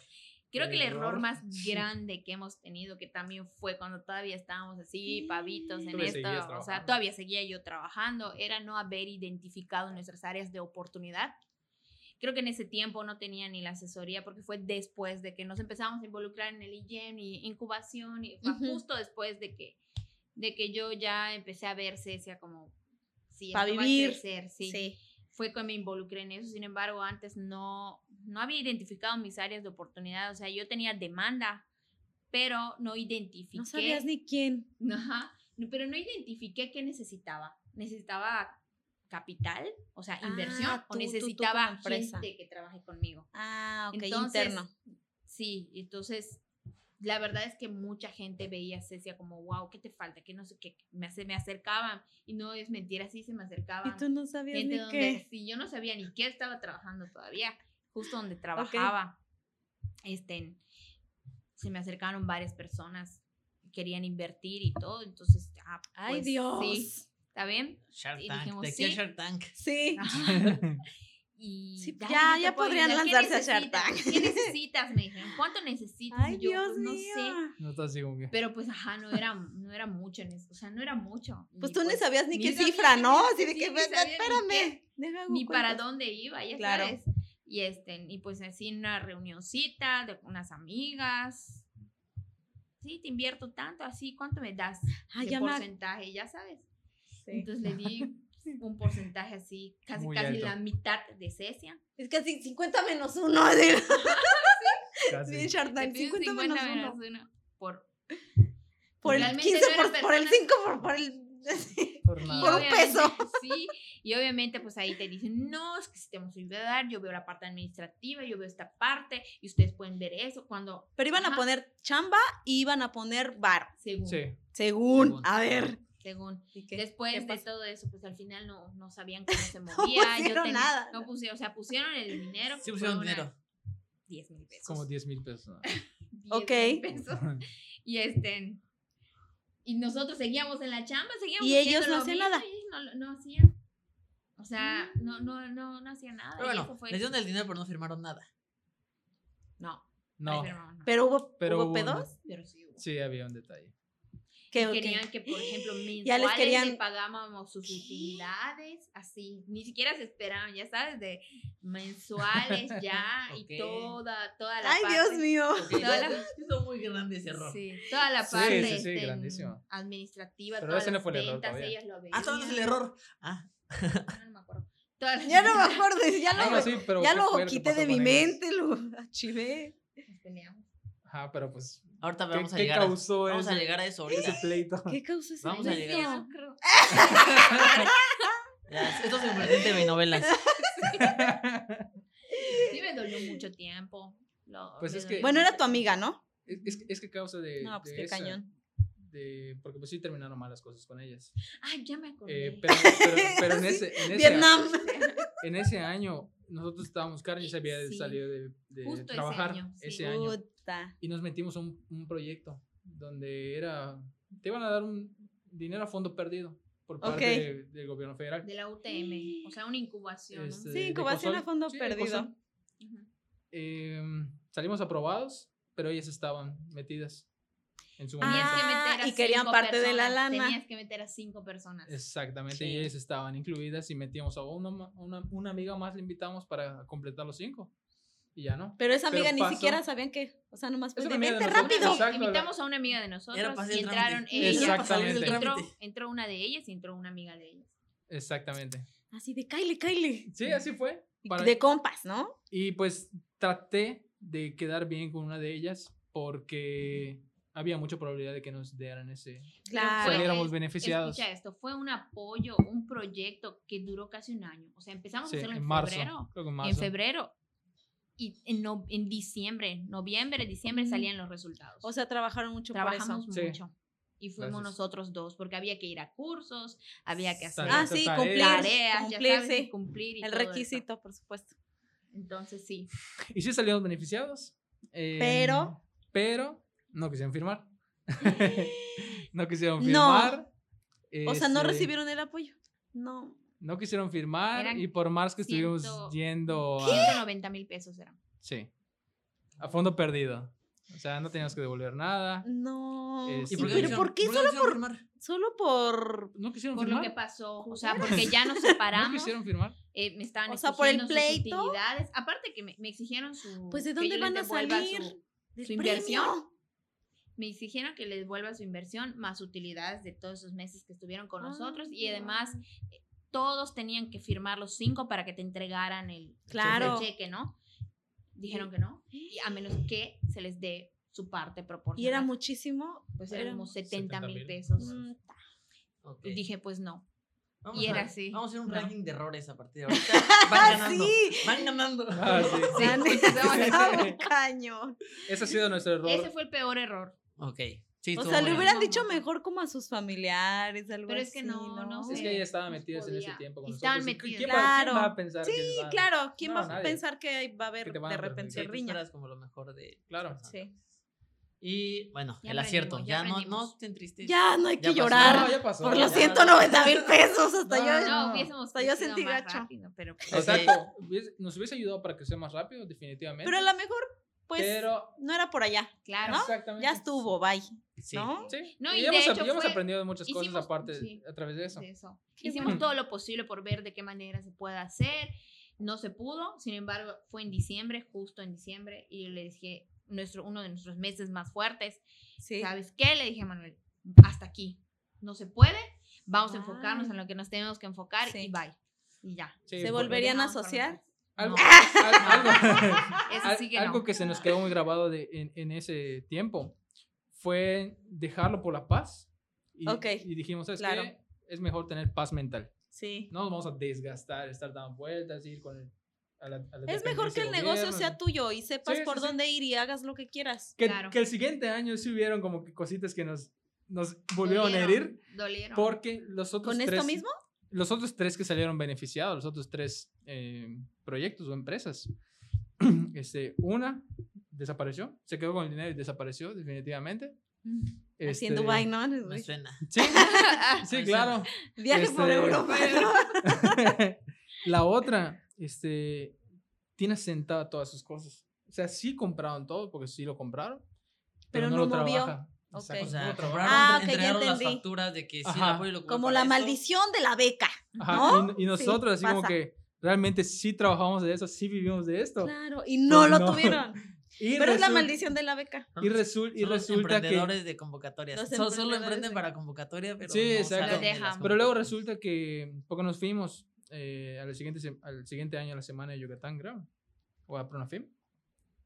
Creo que el El error error. más (laughs) grande que hemos tenido, que también fue cuando todavía estábamos así, pavitos en esto, o sea, todavía seguía yo trabajando, era no haber identificado nuestras áreas de oportunidad. Creo que en ese tiempo no tenía ni la asesoría porque fue después de que nos empezamos a involucrar en el IGEM y incubación y fue Ujú. justo después de que, de que yo ya empecé a ver Cecia como, sí, Pa' esto va a vivir. crecer, sí Sí. Fue que me involucré en eso. Sin embargo, antes no, no había identificado mis áreas de oportunidad. O sea, yo tenía demanda, pero no identifiqué. No sabías ni quién. (laughs) Ajá, pero no identifiqué qué necesitaba. Necesitaba capital, o sea, Ah, inversión, tú- tú o necesitaba empresa. gente que trabaje conmigo. Ah, ok, Entonces, interno. Sí, entonces la verdad es que mucha gente veía a Cecia como, wow, ¿qué te falta? Que no sé qué, me, ace- me acercaban y no es mentira, sí se me acercaban Y tú no sabías gente ni donde qué. sí, yo no sabía ni qué estaba trabajando todavía, justo donde trabajaba. Este, se me acercaron varias personas, querían invertir y todo, entonces, ah, Ay, pues, Dios. Sí, ¿está bien? Shark Tank. dijimos, de sí. Shark Tank. Sí. (laughs) (laughs) Y Sí, ya- ya puedo podrían ayudar. ¿Qué lanzarse a Shark? Tank. ¿Qué (laughs) necesitas? Me dijeron, ¿cuánto necesitas? Ay, yo, Dios pues, no mío. sé. No está así como que. Pero pues, ajá, no era, no era mucho en eso. O sea, no era mucho. Pues Y, tú ni sabías ni ni qué cifra, ¿no? Así de sí, que, "Ve- sabía ni espérame. qué, ni para cuentas". dónde iba, ya Claro. sabes. Y este, y pues así una reunioncita de unas amigas. Sí, te invierto tanto, así, ¿cuánto me das Ah, de ya me porcentaje? Ya sabes. Sí. Entonces le di un porcentaje así, casi Muy casi alto. la mitad de Cecia. Es casi 50 menos uno. (laughs) así. Casi. Sí, Shark Le Tank, pido 50, 50 menos menos uno. uno por Por el Realmente 15, no eran por, por el personas- 5, por, por el... (laughs) Por. Por un obviamente- peso. Sí, y obviamente pues ahí te dicen, no, es que si te vamos a ayudar, yo veo la parte administrativa, yo veo esta parte, y ustedes pueden ver eso cuando... Pero iban a poner chamba y iban a poner bar. Según, Sí. Según. Según. A ver. Según. Después ¿Qué de todo eso, pues al final no, no sabían cómo se (laughs) movía. yo pusieron tenía- nada. No pusieron, o sea, pusieron el dinero. Sí pusieron dinero. 10 mil pesos. Como 10 mil pesos. ¿no? 10 (laughs) Ok. pesos. Y este... Y nosotros seguíamos en la chamba, seguíamos Y ellos no hacían nada. y ellos no, no hacían. O sea, no, no, no, no hacían nada. Pero bueno, les dieron el dinero, pero no firmaron nada. No, No. no. Pero hubo, Pero hubo hubo pedos. Pero sí hubo. Sí, había un detalle. Que, Y querían que, por ejemplo, mensuales Ya les le querían- pagábamos sus utilidades, así, ni siquiera se esperaban, ya sabes, de mensuales (laughs) ya y toda, toda la Ay, parte. Dios mío. Toda muy grande ese error. Sí, toda la Sí, parte sí, sí, este, grandísimo. administrativa, Pero todas ese no las fue el error ventas, todavía. ellas lo veían. Ah, solo es el error. Ah, (laughs) No, no me acuerdo. Todas Ya no me acuerdo. Ya Algo lo, así, pero ya ¿qué lo quité de mi mente, lo archivé. Nos peleamos. Ajá, pero pues. Ahorita ¿Qué, vamos a qué llegar a, causó vamos a ese, llegar a eso ese ahorita. pleito? ¿Qué causa ese Vamos a llegar a. (laughs) Ya, esto se convirtió en telenovelas. Sí me dolió mucho tiempo. Lo- Pues es que- Bueno, era tu amiga, ¿no? Es, es que- es causa de. No, pues de qué esa- cañón. De, porque pues sí terminaron mal las cosas con ellas. Ay, ya me acordé. Eh, pero, pero, pero en, (laughs) Sí, ese, en, ese, Vietnam. en ese año, nosotros estábamos, Karen ya se había Sí. salido de, de Justo ese trabajar sí. ese año. Y nos metimos a un, un proyecto donde era. Te iban a dar un dinero a fondo perdido por parte de- del gobierno federal. De la UTM, o sea, una incubación. ¿no? Este, Sí, incubación a fondo Sí, perdido. Em, salimos aprobados, pero ellas estaban metidas en su Ah, momento. Tenías que meter a y querían parte de la personas, lana. Tenías que meter a cinco personas. Exactamente, Sí. y ellas estaban incluidas y metíamos a una, una, una amiga más, le invitamos para completar los cinco. y ya no. Pero esa Pero amiga ni pasó- siquiera sabían que, o sea, nomás fue Es de una amiga de vente rápido. exacto. Invitamos a una amiga de nosotros y entraron ellas. Del Entró, entró una de ellas y entró una amiga de ellas. Exactamente. Así de Kyle, Kyle. Sí, así fue. Para- De compas, ¿no? Y pues traté de quedar bien con una de ellas porque había mucha probabilidad de que nos dieran ese... Claro. Saliéramos es- beneficiados. Escucha esto, fue un apoyo, un proyecto que duró casi un año. O sea, empezamos Sí, a hacerlo en, en marzo. febrero. Creo que en En marzo. febrero. Y en, no- en diciembre, noviembre, diciembre salían los resultados. O sea, trabajaron mucho Trabajamos por Sí. mucho. Y fuimos Gracias. nosotros dos, porque había que ir a cursos, había que hacer Ah, sí, tareas. cumplir, tareas, cumplir, ya sabes, sí. y cumplir y El todo eso. requisito, por supuesto. Entonces, sí. Y sí salimos beneficiados. eh, Pero- Pero no quisieron firmar. (laughs) no quisieron No. firmar. O sea, no este, recibieron el apoyo. No. No quisieron firmar Eran y por más que estuvimos yendo a... 190 mil pesos eran. Sí. A fondo perdido. O sea, no teníamos que devolver nada. No. Este, ¿Y ¿Y por qué pero no por qué solo no por, quisieron firmar? solo por No quisieron Por lo firmar. que pasó. O sea, porque ya nos (laughs) No separamos. quisieron firmar. eh, me estaban O sea, por el exigiendo sus pleito. Aparte que me, me exigieron su. Pues, ¿de dónde van a salir? Su, su inversión. Me exigieron que les devuelva su inversión más utilidades de todos esos meses que estuvieron con nosotros. Y además, eh, todos tenían que firmar los cinco para que te entregaran el, Claro. el cheque, ¿no? Dijeron que no. Y a menos (gasps) que se les dé su parte proporcional. Y era muchísimo. Pues eran era- como 70 mil 70,000. pesos. Mm, Ok. Y dije, pues no. Vamos y a- era así. Vamos a hacer un No. ranking de errores a partir de (laughs) ahorita. Van ganando. sí. Van ganando. Ah, sí. Sí, (laughs) (laughs) cañón. Ese ha sido nuestro error. Ese fue el peor error. Ok. Sí, O sea, le hubieran dicho mejor como a sus familiares, algo Pero es que así, no, no Es sé. que ella estaba metida en ese tiempo con estaban nosotros. ¿Y metidas. ¿Quién, va, quién Claro. va a pensar que Sí, va- claro. ¿Quién No, va a nadie. pensar que ahí va a haber Que de a repente Sí, tú riña? esperas como lo mejor de. Claro. Sí. Y bueno, Ya el acierto. ya Ya, no, no te. Ya no hay que llorar No, ya pasó. por ya los pasó. 190 mil pesos. Hasta No, yo. No, hubiésemos hasta yo sentí gacho. rápido, pero pues, Ok. Exacto. Hubiese- Nos hubiese ayudado para crecer más rápido, definitivamente. Pero a lo mejor, pues, Pero, no era por allá. claro. ¿no? exactamente. Ya estuvo, bye. Sí. ¿No? Sí. No, y, y de hemos, hecho hemos fue- aprendido muchas cosas hicimos- aparte sí. a través de eso. de eso. Hicimos bueno. todo lo posible por ver de qué manera se puede hacer. No se pudo, sin embargo, fue en diciembre, justo en diciembre, y le dije, nuestro, uno de nuestros meses más fuertes, Sí. ¿sabes qué? Le dije a Manuel, hasta aquí, no se puede, vamos a enfocarnos Ay. en lo que nos tenemos que enfocar Sí. y bye. Y ya. Sí, ¿Se volverían a asociar? Algo, No. algo, (laughs) Eso al- sí que algo no. que se nos quedó muy grabado de, en, en ese tiempo fue dejarlo por la paz. Y, Ok, y dijimos, ¿sabes claro. qué? Es mejor tener paz mental. Sí. No nos vamos a desgastar, estar dando vueltas, ir con el, a la- a la Es mejor que el del negocio gobierno. sea tuyo y sepas Sí, por sí, dónde ir y hagas lo que quieras. Que, Claro. que el siguiente año sí hubieron como que cositas que nos, nos volvieron a Dolieron, herir. Dolieron. Porque los otros ¿Con tres... esto mismo? Los otros tres que salieron beneficiados, los otros tres eh, proyectos o empresas. (clears throat) este, una desapareció, se quedó con el dinero y desapareció definitivamente. En Este, Dubai, ¿no? Me suena. Sí, (laughs) sí, Me claro. Viaje por Este- Europa. ¿no? (laughs) La otra, este, tiene sentada todas sus cosas. O sea, sí compraron todo, porque sí lo compraron, pero, Pero no, no lo movió. trabaja. Ok. Exacto, O sea, cobraron, Ah, ok, ya entregaron las entendí. facturas de que sí, Ajá. apoyo lo Como la esto. maldición de la beca. Ajá, ¿no? y, y nosotros Sí, así como pasa. que realmente sí trabajamos de eso, sí vivimos de esto. Claro, y no lo no. tuvieron. (laughs) Y Pero es la maldición de la beca. Y, resul- y son los resulta que... emprendedores de convocatorias. Los So- solo emprenden de- para convocatoria, pero Sí, no exacto. Pero luego resulta que, porque nos fuimos eh, al, siguiente, al siguiente año a la semana de Yucatán, creo, o a Pronafim,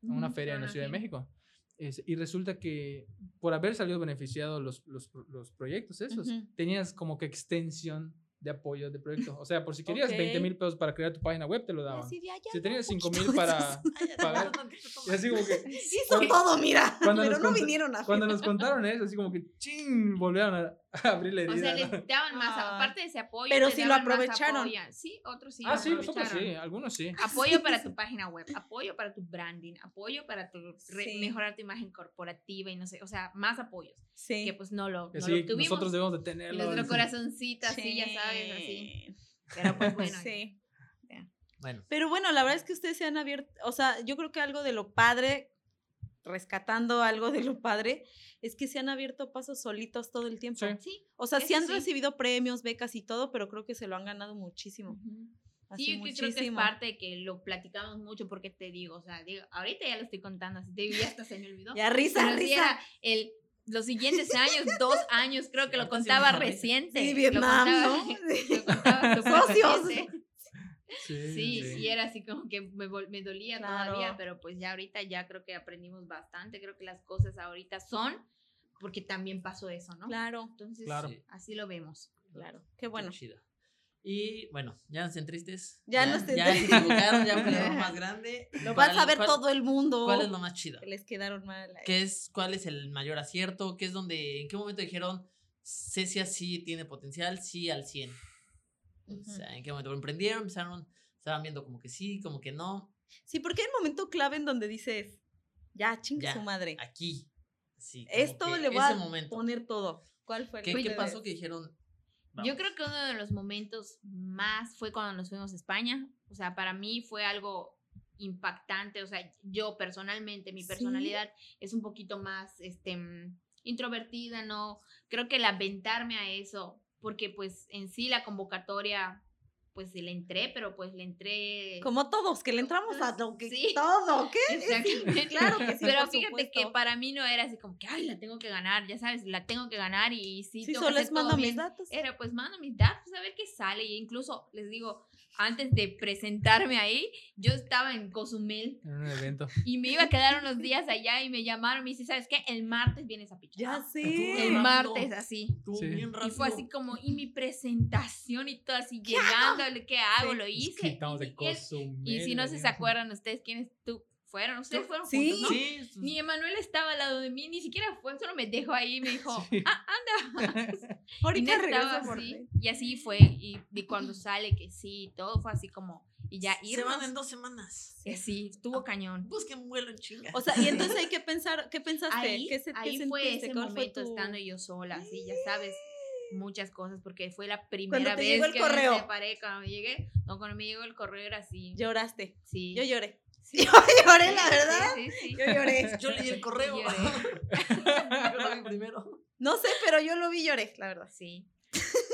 a una Ujú, feria en la Ciudad de Pronafim. México. Es- y resulta que por haber salido beneficiados los, los, los proyectos esos, Ujú. tenías como que extensión de apoyo de proyecto. O sea, por si querías Ok. 20 mil pesos para crear tu página web, te lo daban. Si tenías un 5 poquito mil para (laughs) pagar. Y así como que (laughs) Hizo Cuando- todo, mira. (laughs) cuando pero no vinieron a cuando nos contaron eso, así como que ching, volvieron a, a abrir la O herida. sea, les daban más, Ah. aparte de ese apoyo. Pero sí lo aprovecharon. Sí, otros sí. ah, lo sí, nosotros sí, algunos sí. Apoyo para tu página web, apoyo para tu branding, apoyo para tu re- Sí. mejorar tu imagen corporativa y no sé, o sea, más apoyos. Sí. Que pues no lo, no sí, lo obtuvimos. nosotros debemos de tenerlo. nuestro corazoncito así, ya sabes, así. Pero pues (laughs) bueno. Sí. Bueno, Pero bueno, la verdad es que ustedes se han abierto, o sea, yo creo que algo de lo padre, rescatando algo de lo padre, es que se han abierto pasos solitos todo el tiempo. Sí. Sí. O sea, sí han sí. recibido premios, becas y todo, pero creo que se lo han ganado muchísimo. Así Sí, yo que creo que es muchísimo. parte de que lo platicamos mucho porque te digo, o sea, digo, ahorita ya lo estoy contando, así te ya hasta se me olvidó. Ya risa, Pero sí risa. era el, los siguientes años, (laughs) dos años, creo que lo sí contaba reciente. Sí, lo Vietnam, contaba- ¿no? (laughs) lo contaba (laughs) Socios. Sí, Sí, y era así como que me, me dolía Claro. todavía, pero pues ya ahorita ya creo que aprendimos bastante, creo que las cosas ahorita son porque también pasó eso, ¿no? Claro, Entonces, Claro. Sí. así lo vemos. claro. Qué bueno. Qué chido. Y bueno, ya no estén tristes. Ya no estén Ya se tristes. equivocaron, ya fue el error (laughs) más grande. Lo ¿Cuál- vas a ver cuál- todo el mundo. ¿Cuál es lo más chido? que les quedaron mal. ahí. ¿Qué es, ¿Cuál es el mayor acierto? ¿Qué es donde, en qué momento dijeron, Cecia sí tiene potencial, sí al 100? O Ujú. sea, ¿en qué momento emprendieron? Empezaron, estaban viendo como que sí, como que no. Sí, porque hay un momento clave en donde dices, ya, chingue Ya, su madre. Aquí. Sí, Esto le voy a momento. poner todo. ¿Cuál fue el ¿Qué, qué pasó que dijeron? Yo creo que uno de los momentos más fue cuando nos fuimos a España. O sea, para mí fue algo impactante. O sea, yo personalmente, mi ¿Sí? personalidad es un poquito más este, mm, introvertida, ¿no? Creo que el aventarme a eso, porque pues en sí la convocatoria, pues le entré, pero pues le entré... Como todos, que le entramos a lo que Sí. todo, ¿qué? (laughs) (laughs) Exactamente. claro que sí, Pero fíjate que para mí no era así como que, ay, la tengo que ganar, ya sabes, la tengo que ganar y sí, Sí, tengo que solo hacer es todo mando mis datos. Era pues mando mis datos a ver qué sale. Y incluso les digo, antes de presentarme ahí, yo estaba en Cozumel En un evento. (laughs) y me iba a quedar unos días allá y me llamaron y me dice, ¿sabes qué? El martes vienes a Pichón. Ya Estuvo sé. El martes así. Sí. bien Y fue así como, y mi presentación y todo así, llegando, ¿qué hago? Sí. Lo hice. quitamos de Y, Cozumel. y si no se, acuerdan ustedes quiénes tú fueron, ustedes fueron Sí. juntos, ¿no? Sí, Ni Emanuel estaba al lado de mí, ni siquiera fue, solo me dejó ahí y me dijo, Sí. ah, anda. (laughs) Ahorita no estaba por así, y así fue, y, y cuando (laughs) sale que sí, todo fue así como, y ya se irnos, van en dos semanas. y así, estuvo cañón. Busquen un vuelo en chinga. O sea, y entonces (laughs) hay que pensar, ¿qué pensaste? Ahí, ¿Qué, se, qué ahí fue sentiste? ese ¿Cuál fue momento tu- estando yo sola, así, ya sabes, muchas cosas, porque fue la primera vez llegó el que correo. me separé, cuando me llegué, no, cuando me llegó el correo era así, Lloraste. sí. Yo lloré. Sí, (laughs) Yo lloré, la verdad. Sí, sí, Yo lloré. (laughs) Yo leí el (laughs) correo. Lloré. Yo lo vi primero. No sé, pero yo lo vi y lloré, la verdad. Sí.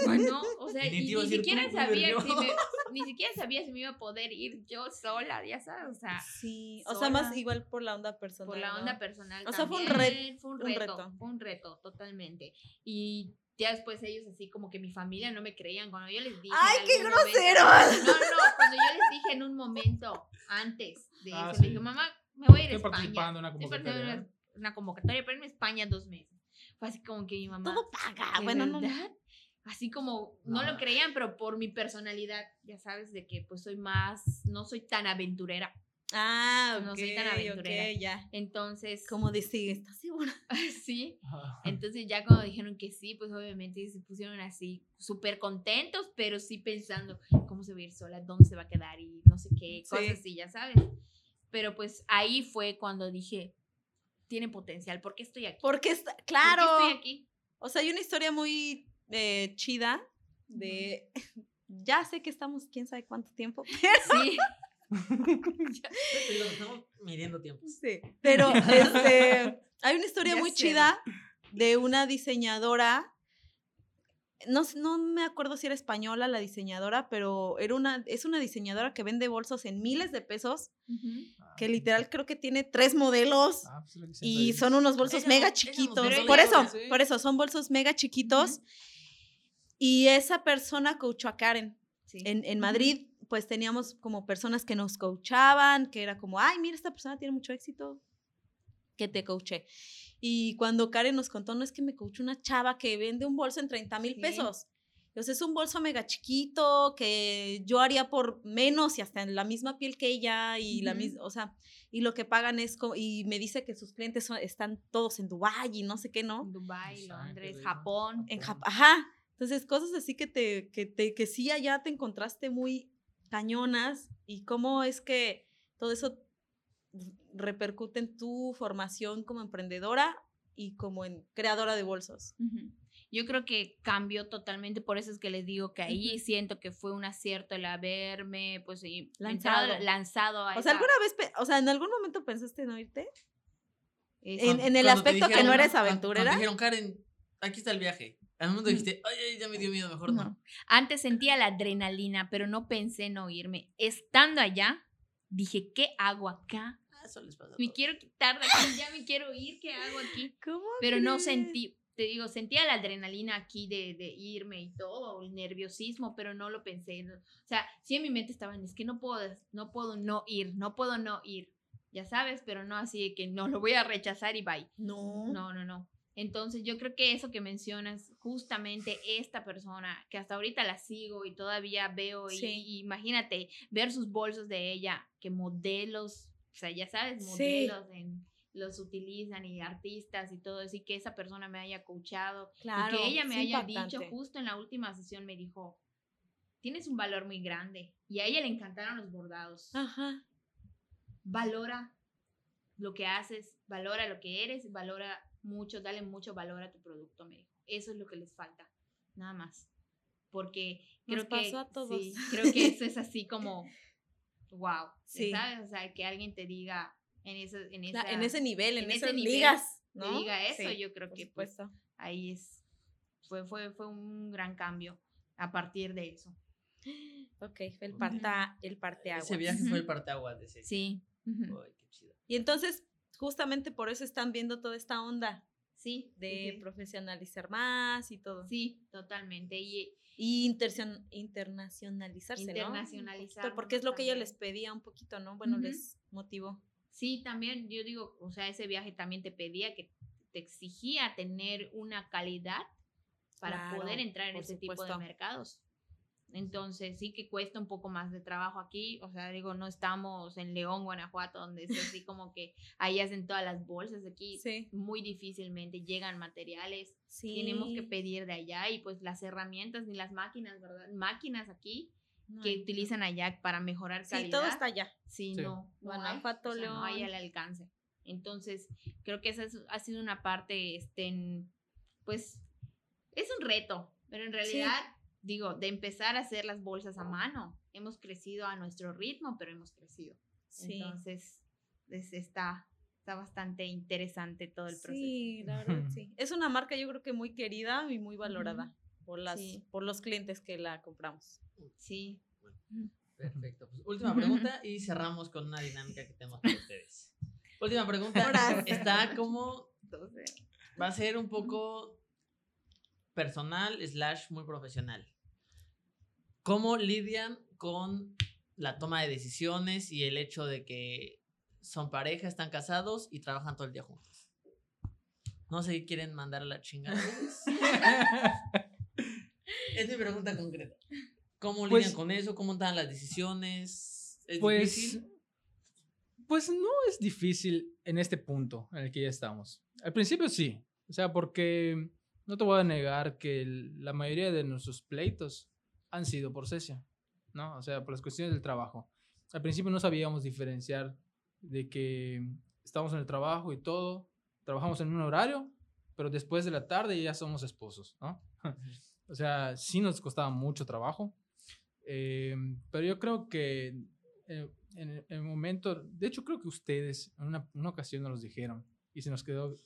Bueno, o sea, Y ni siquiera sabía si yo. me, ni siquiera sabía si me iba a poder ir yo sola, ya sabes, o sea, Sí. O sea, más igual por la onda personal. por la ¿no? onda personal. O sea, fue un también, ret- fue un un reto, reto. fue un reto, totalmente. Y ya después ellos así como que mi familia no me creían cuando yo les dije. en ¡Ay, qué algún momento-! No, no, cuando yo les dije en un momento antes de Ah, eso, sí. me dijo, mamá, me voy a ir a Estoy España. participando en una Estoy participando en convocatoria. una, convocatoria para irme a España dos meses. Fue así como que mi mamá. Todo paga. ¿de Bueno, no. Así como no, No. lo creían, pero por mi personalidad, ya sabes, de que pues soy más, no soy tan aventurera. Ah, ok. No soy tan aventurera. ok, ya. Entonces, Como decir, ¿estás segura? (laughs) sí. Entonces ya cuando dijeron que sí, pues obviamente se pusieron así súper contentos, pero sí pensando cómo se va a ir sola, dónde se va a quedar y no sé qué, Sí. cosas así, ya sabes. Pero pues ahí fue cuando dije, tiene potencial, ¿por qué estoy aquí? Porque está, ¿Por claro. qué estoy aquí? O sea, hay una historia muy eh, chida de. (laughs) Ya sé que estamos, quién sabe cuánto tiempo. Sí. (laughs) Estamos midiendo tiempos. Sí. Pero este, (laughs) hay una historia Ya muy sé. chida de una diseñadora. No, no me acuerdo si era española la diseñadora, pero era una, es una diseñadora que vende bolsos en miles de pesos, que literal creo que tiene tres modelos Ah, pues y son unos bolsos Ella mega ella chiquitos. Por eso, sí. por eso, son bolsos mega chiquitos. Y esa persona coachó a Karen. Sí. En, en Madrid, pues teníamos como personas que nos coachaban, que era como, ay, mira, esta persona tiene mucho éxito, que te coaché. Y cuando Karen nos contó, no es que me coachó una chava que vende un bolso en 30 mil Sí. pesos. Entonces es un bolso mega chiquito que yo haría por menos y hasta en la misma piel que ella y la Ujú. misma, o sea, y lo que pagan es, co- y me dice que sus clientes son- están todos en Dubái y no sé qué, ¿no? Ángeles, Londres. Japón. En Jap- Ajá. Entonces, cosas así que te, que te, que sí allá te encontraste muy cañonas y cómo es que todo eso repercute en tu formación como emprendedora y como en creadora de bolsos. Yo creo que cambió totalmente, por eso es que les digo que ahí siento que fue un acierto el haberme, pues, y- Lanzado. entrado- lanzado a O sea, ¿alguna vez, o sea, en algún momento pensaste en oirte? esa- En, en el aspecto que dijeron- no eres aventurera. Cuando dijeron, Karen, aquí está el viaje. Al momento dijiste, ay, ay, ya me dio miedo, mejor no. No. Antes sentía la adrenalina, pero no pensé en no irme. Estando allá, dije, ¿qué hago acá? Ah, Eso les pasa. Me quiero quitar de aquí, ya me quiero ir, ¿qué hago aquí? ¿Cómo Pero no crees? sentí, te digo, sentía la adrenalina aquí de, de irme y todo, el nerviosismo, pero no lo pensé. no- O sea, sí en mi mente estaban, es que no puedo, no puedo no ir, no puedo no ir, ya sabes, pero no así de que no, lo voy a rechazar y bye. No. No, no, no. Entonces yo creo que eso que mencionas, justamente esta persona, que hasta ahorita la sigo y todavía veo, y, Sí. y imagínate ver sus bolsos de ella, que modelos, o sea, ya sabes, Sí. modelos en- los utilizan y artistas y todo eso, y que esa persona me haya coachado, Claro. y que ella me haya dicho justo en la última sesión, me dijo, tienes un valor muy grande, y a ella le encantaron los bordados Ajá. valora lo que haces, valora lo que eres, valora mucho, dale mucho valor a tu producto, me dijo. Eso es lo que les falta, nada más. Porque Nos creo que pasó a todos. sí, creo que eso es así como (laughs) wow, Sí. ¿sabes? O sea, que alguien te diga en ese en, esa, en ese nivel, en, en ese esas nivel, ligas, te ¿no? diga eso, Sí, yo creo por que pues, ahí es fue fue fue un gran cambio a partir de eso. Ok, fue el parta, el parteaguas. Ese viaje fue el parteaguas de ese. Sí. Ay, qué chido. Y entonces, justamente por eso están viendo toda esta onda Sí, de sí, sí. profesionalizar más y todo. Sí, totalmente. Y Y intercion- internacionalizarse, ¿no? Porque es lo que ella también. les pedía un poquito, ¿no? Bueno, les motivó. Sí, también, yo digo, o sea, ese viaje también te pedía que te exigía tener una calidad para Claro, poder entrar en ese tipo de mercados. Entonces, sí que cuesta un poco más de trabajo aquí. O sea, digo, no estamos en León, Guanajuato, donde es así como que ahí hacen todas las bolsas. Aquí Sí. muy difícilmente llegan materiales. Sí. Tenemos que pedir de allá y pues las herramientas ni las máquinas, ¿verdad? Máquinas aquí No que no. utilizan allá para mejorar Sí, calidad. todo está allá. Sí, Sí. no. Guanajuato, o sea, No hay León. al alcance. Entonces, creo que esa es- ha sido una parte, este, en- pues, es un reto, pero en realidad, digo, de empezar a hacer las bolsas a mano, hemos crecido a nuestro ritmo, pero hemos crecido. Sí. Entonces, es- está, está bastante interesante todo el proceso. Sí, la (laughs) verdad, sí. Es una marca yo creo que muy querida y muy valorada por, las, Sí. por los clientes que la compramos. Sí. Perfecto. Pues, última pregunta y cerramos con una dinámica que tenemos para ustedes. Última pregunta. (laughs) Está como. Entonces, Va a ser un poco personal slash muy profesional. ¿Cómo lidian con la toma de decisiones y el hecho de que son pareja, están casados y trabajan todo el día juntos? No sé si quieren mandar a la chingada. (laughs) es mi pregunta concreta. ¿Cómo lidian Pues- con eso? ¿Cómo toman las decisiones? ¿Es Pues, difícil? pues no es difícil en este punto en el que ya estamos. Al principio sí, o sea, porque no te voy a negar que la mayoría de nuestros pleitos han sido por sesión, ¿no? O sea, por las cuestiones del trabajo. Al principio no sabíamos diferenciar de que estamos en el trabajo y todo, trabajamos en un horario, pero después de la tarde ya somos esposos, ¿no? (laughs) o sea, sí nos costaba mucho trabajo, eh, pero yo creo que eh, en el, en el momento, de hecho creo que ustedes en una, una ocasión nos dijeron y se nos quedó,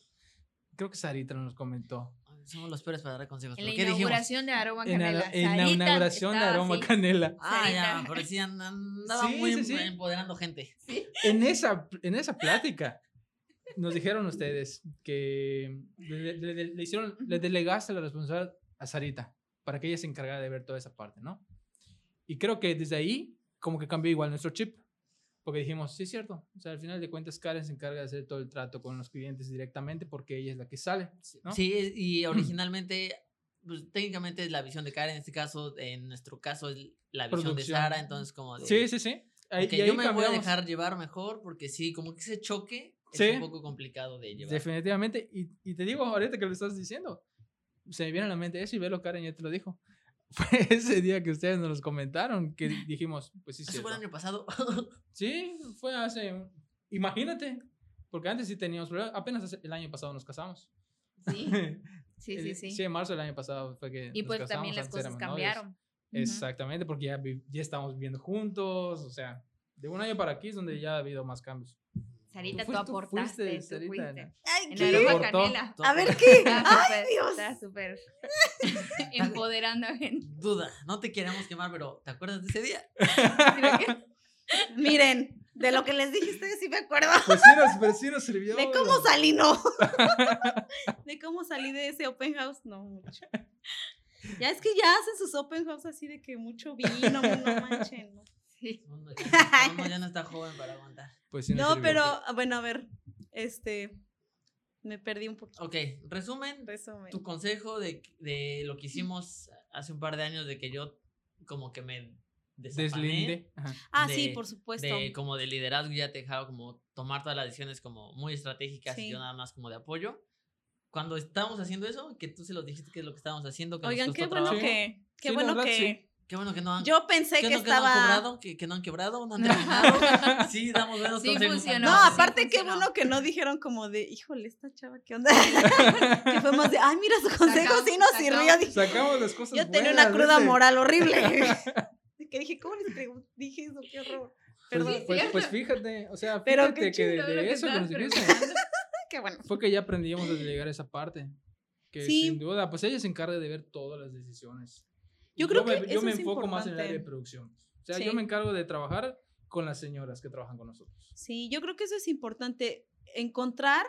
creo que Sarita nos comentó. Somos los peores para dar consejos. en ¿Por la dijimos? inauguración de Aroma En, Canela. la- en la Sarita inauguración de Aroma así. Canela. Ah, ya, pero sí and- andaba Sí, muy sí, sí. empoderando gente. En esa, en esa plática nos dijeron ustedes que le, le- le- le hicieron, le delegaste la responsabilidad a Sarita para que ella se encargara de ver toda esa parte, ¿no? Y creo que desde ahí como que cambió igual nuestro chip. Porque dijimos, sí es cierto, o sea, al final de cuentas Karen se encarga de hacer todo el trato con los clientes directamente porque ella es la que sale. ¿no? Sí, y (clears throat) originalmente, pues técnicamente es la visión de Karen, en este caso, en nuestro caso es la visión Producción. de Sara, entonces como de... Sí, sí, sí. Ahí, ok, y ahí yo me voy a cambiamos. dejar llevar mejor porque sí, como que ese choque es Sí. un poco complicado de llevar. Definitivamente. Y, y te digo, ahorita que lo estás diciendo, se me viene a la mente eso y velo, Karen ya te lo dijo. (laughs) Fue ese día que ustedes nos los comentaron que (laughs) dijimos, pues sí, Eso fue el año pasado. (laughs) Sí, fue hace. Imagínate, porque antes sí teníamos problemas. Apenas el año pasado nos casamos. Sí, sí, sí, sí. 100 de marzo del año pasado fue que. Y nos pues casamos, también las cosas novios. cambiaron. Exactamente, porque ya, vi- ya estamos viviendo juntos. O sea, de un año para aquí es donde ya ha habido más cambios. Sarita, Tú fuiste- tú aportaste, fuiste, tú. Ay, En ¿qué? Aportó. Canela. A ver qué. Ay, Dios. está súper. (laughs) Empoderando a gente. Duda, no te queremos quemar, pero ¿te acuerdas de ese día? (laughs) Miren, de lo que les ustedes sí me acuerdo. Pues sí nos, pero sí nos sirvió. De cómo salí, no. (laughs) De cómo salí de ese open house, no mucho. Ya es que ya hacen sus open house así de que mucho vino, no manchen. ¿no? Sí. Ya, no está joven para aguantar. Pues sí No, pero ah, bueno, a ver, este, me perdí un poquito. Ok, resumen, Resumen. tu consejo de, de lo que hicimos hace un par de años de que yo como que me Deslinde. Ajá. Ah, sí, por supuesto. de como de liderazgo ya te dejaba como tomar todas las decisiones como muy estratégicas y Sí. yo nada más como de apoyo. Cuando estábamos haciendo eso, que tú se los dijiste que es lo que estábamos haciendo, que nos Oigan, costó qué bueno trabajo. que, qué Sí, bueno verdad, que. sí. Qué bueno que no han, Yo pensé que que no, que no han cobrado, que, que no han quebrado, no han terminado. (laughs) sí, damos buenos Sí consejos. funcionó. No, sí aparte qué funcionó. bueno que no dijeron como de, híjole, esta chava, ¿qué onda? (laughs) que fue más de, ay, mira, su consejo Sacamos- sí nos sacamos- sirvió. Dije, Sacamos las cosas Yo tenía buenas, una cruda ¿viste? moral horrible. (laughs) Que dije, ¿cómo les pregunté? Dije eso, qué horror. Pues, Perdón. pues, pues fíjate, o sea, fíjate qué que de, eso que nos preguntando. Qué bueno. fue que ya aprendíamos a delegar esa parte. Que Sí. sin duda, pues ella se encarga de ver todas las decisiones. Yo creo me, que yo eso me es enfoco más en el área de producción. O sea, Sí. yo me encargo de trabajar con las señoras que trabajan con nosotros. Sí, yo creo que eso es importante. Encontrar,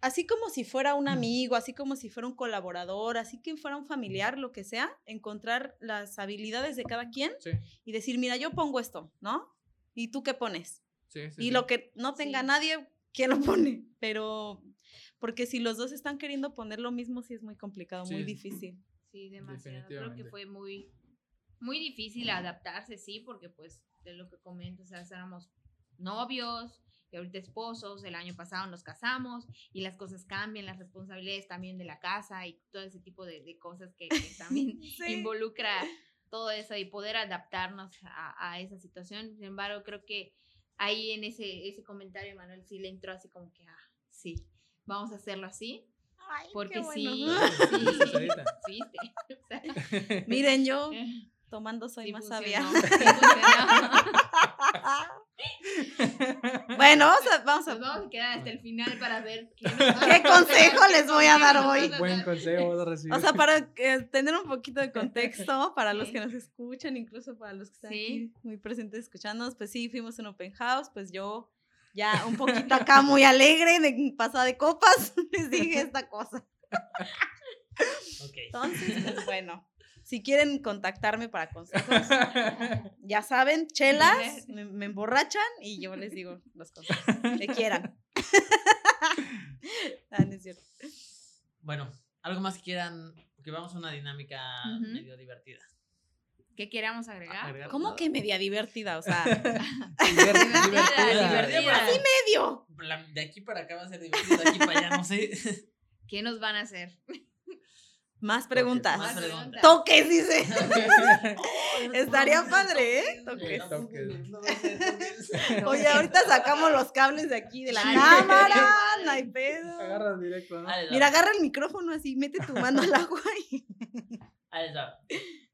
así como si fuera un amigo, así como si fuera un colaborador, así que fuera un familiar, lo que sea, encontrar las habilidades de cada quien Sí, y decir, mira, yo pongo esto, ¿no? ¿Y tú qué pones? sí, sí. y sí. lo que no tenga Sí. nadie, ¿quién lo pone? Pero, porque si los dos están queriendo poner lo mismo, sí es muy complicado, Sí, muy es- Sí, demasiado. Creo que fue muy, muy difícil adaptarse, sí, porque pues de lo que comento, o sea, éramos novios y ahorita esposos, el año pasado nos casamos y las cosas cambian, las responsabilidades también de la casa y todo ese tipo de, de cosas que, que (laughs) también Sí. involucra todo eso y poder adaptarnos a, a esa situación. Sin embargo, creo que ahí en ese, ese comentario, Manuel, sí le entró así como que, ah, sí, vamos a hacerlo así, Ay, qué porque bueno. sí, Sí, sí, (laughs) o sea, (laughs) Miren, yo eh, tomando soy sí más funcionó, (laughs) sabia. bueno, vamos a, vamos Nos a vamos a quedar hasta el final para ver qué, nos van a ¿Qué consejo les voy a dar hoy? Buen consejo vas a recibir. O sea, para eh, tener un poquito de contexto para los que nos escuchan, incluso para los que están Sí. aquí muy presentes escuchándonos, pues sí, fuimos un open house, pues yo ya un poquito acá muy alegre, de pasada de copas, (laughs) les dije esta cosa. Entonces, pues bueno, si quieren contactarme para consejos, ya saben, chelas, me, me emborrachan y yo les digo los consejos que quieran. (laughs) Ah, no es cierto. Bueno, algo más que quieran, porque vamos a una dinámica medio divertida. ¿Qué queramos agregar? Agregar ¿Cómo nada. que media divertida? O sea, (laughs) Divertida, divertida. divertida. así medio. La- De aquí para acá va a ser divertido, de aquí para allá no sé. (laughs) ¿Qué nos van a hacer? Más preguntas. Más preguntas. Toques, dice. (laughs) Estaría padre, ¿eh? Toques. Oye, ahorita sacamos los cables de aquí de la Sí. cámara, no hay pedo. Agarras directo. Mira, agarra el micrófono así, mete tu mano al agua y...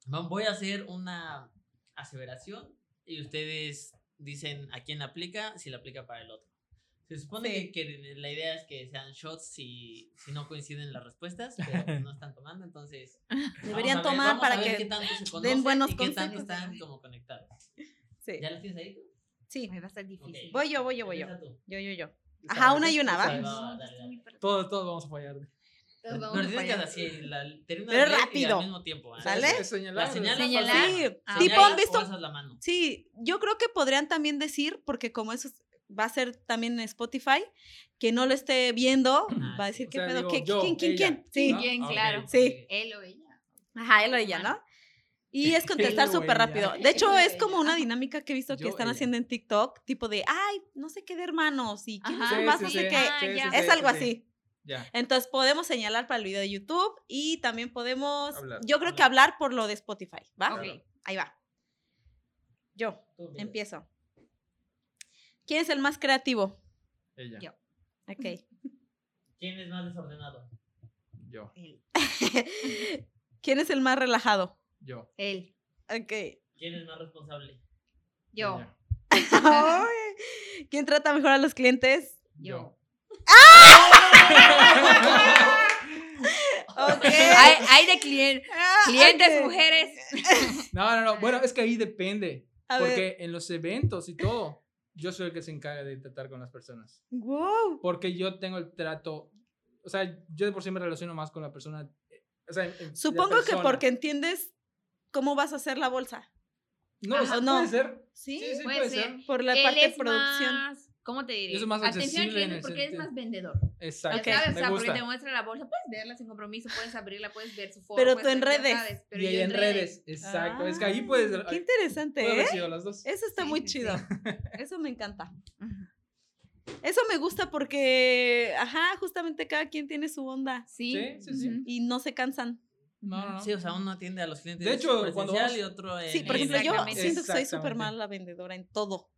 Voy a hacer una aseveración y ustedes dicen a quién aplica, si la aplica para el otro. Se supone Sí. que, que la idea es que sean shots si, si no coinciden las respuestas, pero no están tomando, entonces. (laughs) Deberían vamos a ver- tomar vamos para a ver que qué tanto se den buenos y qué tanto consejos. están como conectados. Sí, ¿Ya lo tienes ahí? tú? sí. Ay, va a estar difícil. Voy yo, voy yo, voy yo. Yo, yo, yo. Ajá, una y una, ¿va? No, dale, dale. Todos, todos vamos a fallar. Vamos Pero a tienes que fallar. así, la, termina Pero de leer y rápido. al mismo tiempo. ¿eh? ¿Sale? Señalar. La señal Señalar. Sí, Ah, tipo. ¿han visto? alzas la mano. Sí, yo creo que podrían también decir, porque como eso es- va a ser también en Spotify, que no lo esté viendo, Ah, va a decir, O ¿qué sea, pedo? digo, ¿Qué- yo, ¿Quién, quién, ella. quién? Sí, ¿no? ¿Quién? Claro. Sí. Él o ella. ajá, él o ella, ¿no? Y es contestar (laughs) súper rápido. De hecho, es como una dinámica que he visto que están ella. haciendo en TikTok, tipo de, ay, no sé qué de hermanos y quién Ajá. es Sí, más, sí, no sí. sé qué. Ah, Es sí, algo sí. así. Ya. Entonces podemos señalar para el video de YouTube y también podemos, Hablar. yo creo que hablar por lo de Spotify, ¿va? Ok. Ahí va. Yo empiezo. ¿Quién es el más creativo? Ella. Yo. Ok. (laughs) ¿Quién es más desordenado? Yo. Él. (laughs) ¿Quién es el más relajado? Yo. Él. Ok. ¿Quién es más responsable? Yo. (laughs) ¿Quién trata mejor a los clientes? Yo. Ok. Hay, hay de clien- Ah, clientes, ok. mujeres. No, no, no. Bueno, es que ahí depende. A ver. porque en los eventos y todo, yo soy el que se encarga de tratar con las personas. Wow. Porque yo tengo el trato. O sea, yo de por sí me relaciono más con la persona. eh, O sea, Supongo que persona. porque entiendes cómo vas a hacer la bolsa. No, Ajá, o sea, no. puede ser. ¿Sí? Sí, sí, Puede puede ser. ser. Por la Él parte de producción. más, ¿cómo te diré? Yo soy más Atención cliente porque es más vendedor. Exacto. Ok. Ya sabes, o Me sea, porque te muestra la bolsa, puedes verla sin compromiso, puedes abrirla, puedes ver su foto. Pero tú en redes. sabes, pero y yo ahí en redes. Exacto. es que ahí Ah, puedes. Qué interesante, haber ¿eh? sido las dos. Eso está Sí, muy sí, sí. chido. (laughs) Eso me encanta. Eso me gusta porque, ajá, justamente cada quien tiene su onda Sí, Sí, sí, y no se cansan. No, no, no. Sí, o sea, uno atiende a los clientes De hecho, cuando vamos- y otro en Sí, por ejemplo, yo siento que soy súper mala vendedora en todo.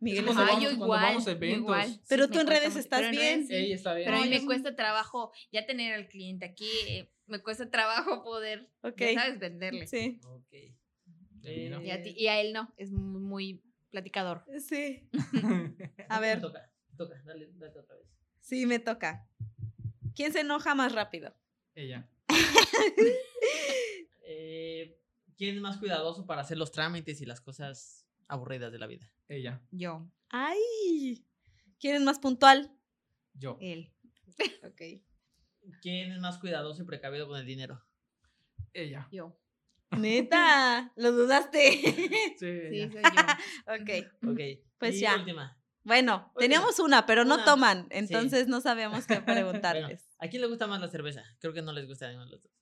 Miguel cuando es Ah, yo vamos- cuando igual, vamos a eventos. igual. Pero Sí, tú en me redes mucho. estás en bien. redes sí. Ey, está bien. Pero a mí me cuesta trabajo ya tener al cliente aquí, eh, me cuesta trabajo poder, ya sabes, venderle. Sí, Ok. Y a mí no. Y, a ti- y a él no, es muy, muy platicador. sí. (laughs) A Me ver, toca, toca, dale, date otra vez. sí, me toca. ¿Quién se enoja más rápido? Ella. (laughs) Eh, ¿Quién es más cuidadoso para hacer los trámites y las cosas aburridas de la vida? Ella. Yo, ¡Ay! ¿Quién es más puntual? Yo. él. (laughs) Ok. ¿Quién es más cuidadoso y precavido con el dinero? Ella. Yo. (laughs) Neta, lo dudaste. (laughs) Sí, Sí, soy yo. ok. Ok. Pues y ya. última. Bueno, teníamos una, pero no Una. toman, entonces no sabíamos qué Bueno, preguntarles. ¿a quién le gusta más la cerveza? Creo que no les gusta a ninguno de los dos.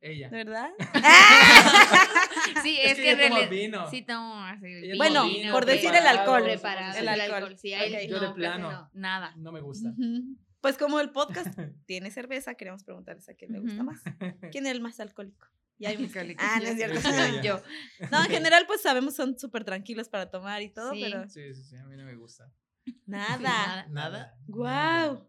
Ella. ¿Verdad? (laughs) (laughs) Sí, Es es, que que, en ella toma realidad- vino. Sí, tomo así. Ella vino, Bueno, vino, por decir el alcohol. preparado, El alcohol. Sí. Yo de no, plano. no, nada. No me gusta. Pues como el podcast (laughs) tiene cerveza, queremos preguntarles a quién le gusta más. ¿Quién es el más alcohólico? Ya Alcohólico. Ah, no es cierto. Sí. Yo. No, en general, pues sabemos son súper tranquilos para tomar y todo, Sí. pero Sí, sí, sí. A mí no me gusta. nada. ¿Nada? Guau.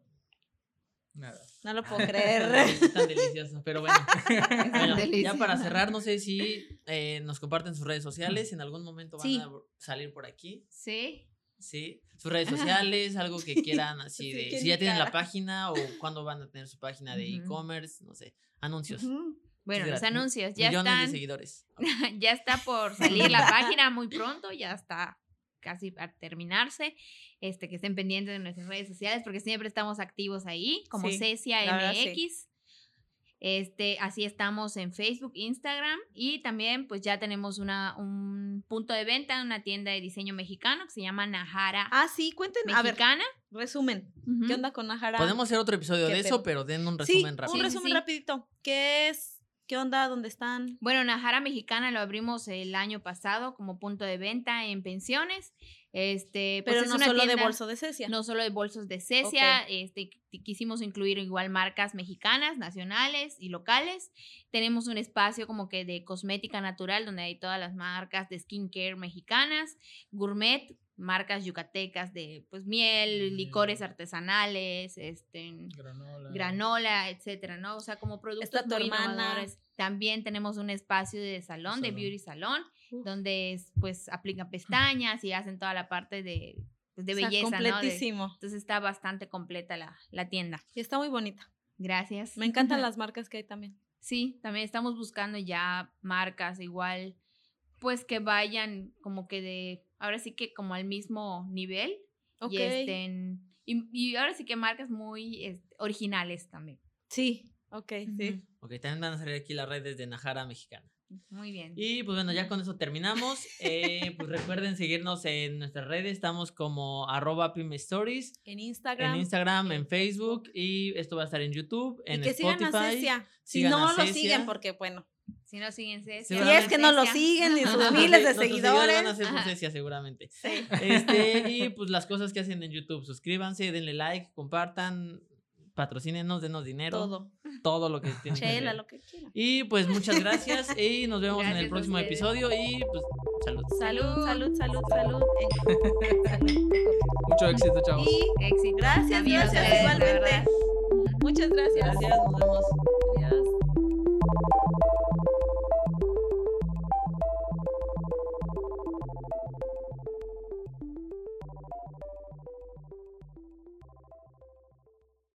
Nada. No lo puedo (laughs) creer. Es tan delicioso, pero bueno. (laughs) Bueno, ya para cerrar, no sé si eh, nos comparten sus redes sociales. En algún momento van Sí. a salir por aquí. Sí. Sí. Sus redes sociales, (laughs) algo que quieran así Sí, de. Si ya tienen la página o cuándo van a tener su página de e-commerce, no sé. Anuncios. Bueno, los anuncios ya Millones de están. seguidores. ya está por salir la página muy pronto, ya está casi a terminarse. Este, que estén pendientes de nuestras redes sociales porque siempre estamos activos ahí, como Sí, Cecia verdad, MX. sí. Este, así estamos en Facebook, Instagram y también pues ya tenemos una, un punto de venta, una tienda de diseño mexicano que se llama Najara Ah, sí, cuenten. A ver, Mexicana. resumen. ¿Qué onda con Najara? Podemos hacer otro episodio ¿Qué de pedo? eso, pero den un Sí, resumen rápido. un sí, resumen sí. rapidito. ¿Qué es? ¿Qué onda? ¿Dónde están? Bueno, Najara Mexicana lo abrimos el año pasado como punto de venta en pensiones. Este, pues Pero es no una solo de tienda- bolso de cecia. No solo de bolsos de Cecia, este, qui- quisimos incluir igual marcas mexicanas, nacionales y locales. Tenemos un espacio como que de cosmética natural donde hay todas las marcas de skincare mexicanas, gourmet, marcas yucatecas de pues miel, licores artesanales, este Granola. granola, etcétera, ¿no? O sea, como productos Está tu muy hermana. innovadores. También tenemos un espacio de salón, de beauty salón, Uf. donde es, pues aplican pestañas y hacen toda la parte de, pues, de O sea, belleza, ¿no? De- completísimo. entonces está bastante completa la, la tienda. Y está muy bonita. Gracias. Me encantan (laughs) las marcas que hay también. Sí, también estamos buscando ya marcas igual, pues que vayan como que de, ahora sí que como al mismo nivel Ok. y estén, y, y ahora sí que marcas muy este, originales también. Sí, ok, sí. Ok, también van a salir aquí las redes de Najara Mexicana. Muy bien. Y pues bueno, ya con eso terminamos. Eh, pues recuerden seguirnos en nuestras redes. Estamos como arroba Stories. En Instagram. En Instagram, en Facebook. Y esto va a estar en YouTube, y en que sigan Spotify. a Cecia. Si sigan no a lo siguen, porque bueno. Si no siguen Cecia. Si es que no lo siguen ni sus (laughs) miles de seguidores. van a ser por Ajá. Cecia, seguramente. Sí. Este, y pues las cosas que hacen en YouTube. Suscríbanse, denle like, compartan, patrocínenos, denos dinero. Todo. Todo lo que tienen. que Chela, hacer. lo que quieran. Y pues muchas gracias y nos vemos en el próximo episodio y pues salud. Salud, salud, salud, salud. Salud. Mucho éxito, chavos. Y Éxito. Gracias, gracias, igualmente. muchas gracias. Gracias, nos vemos.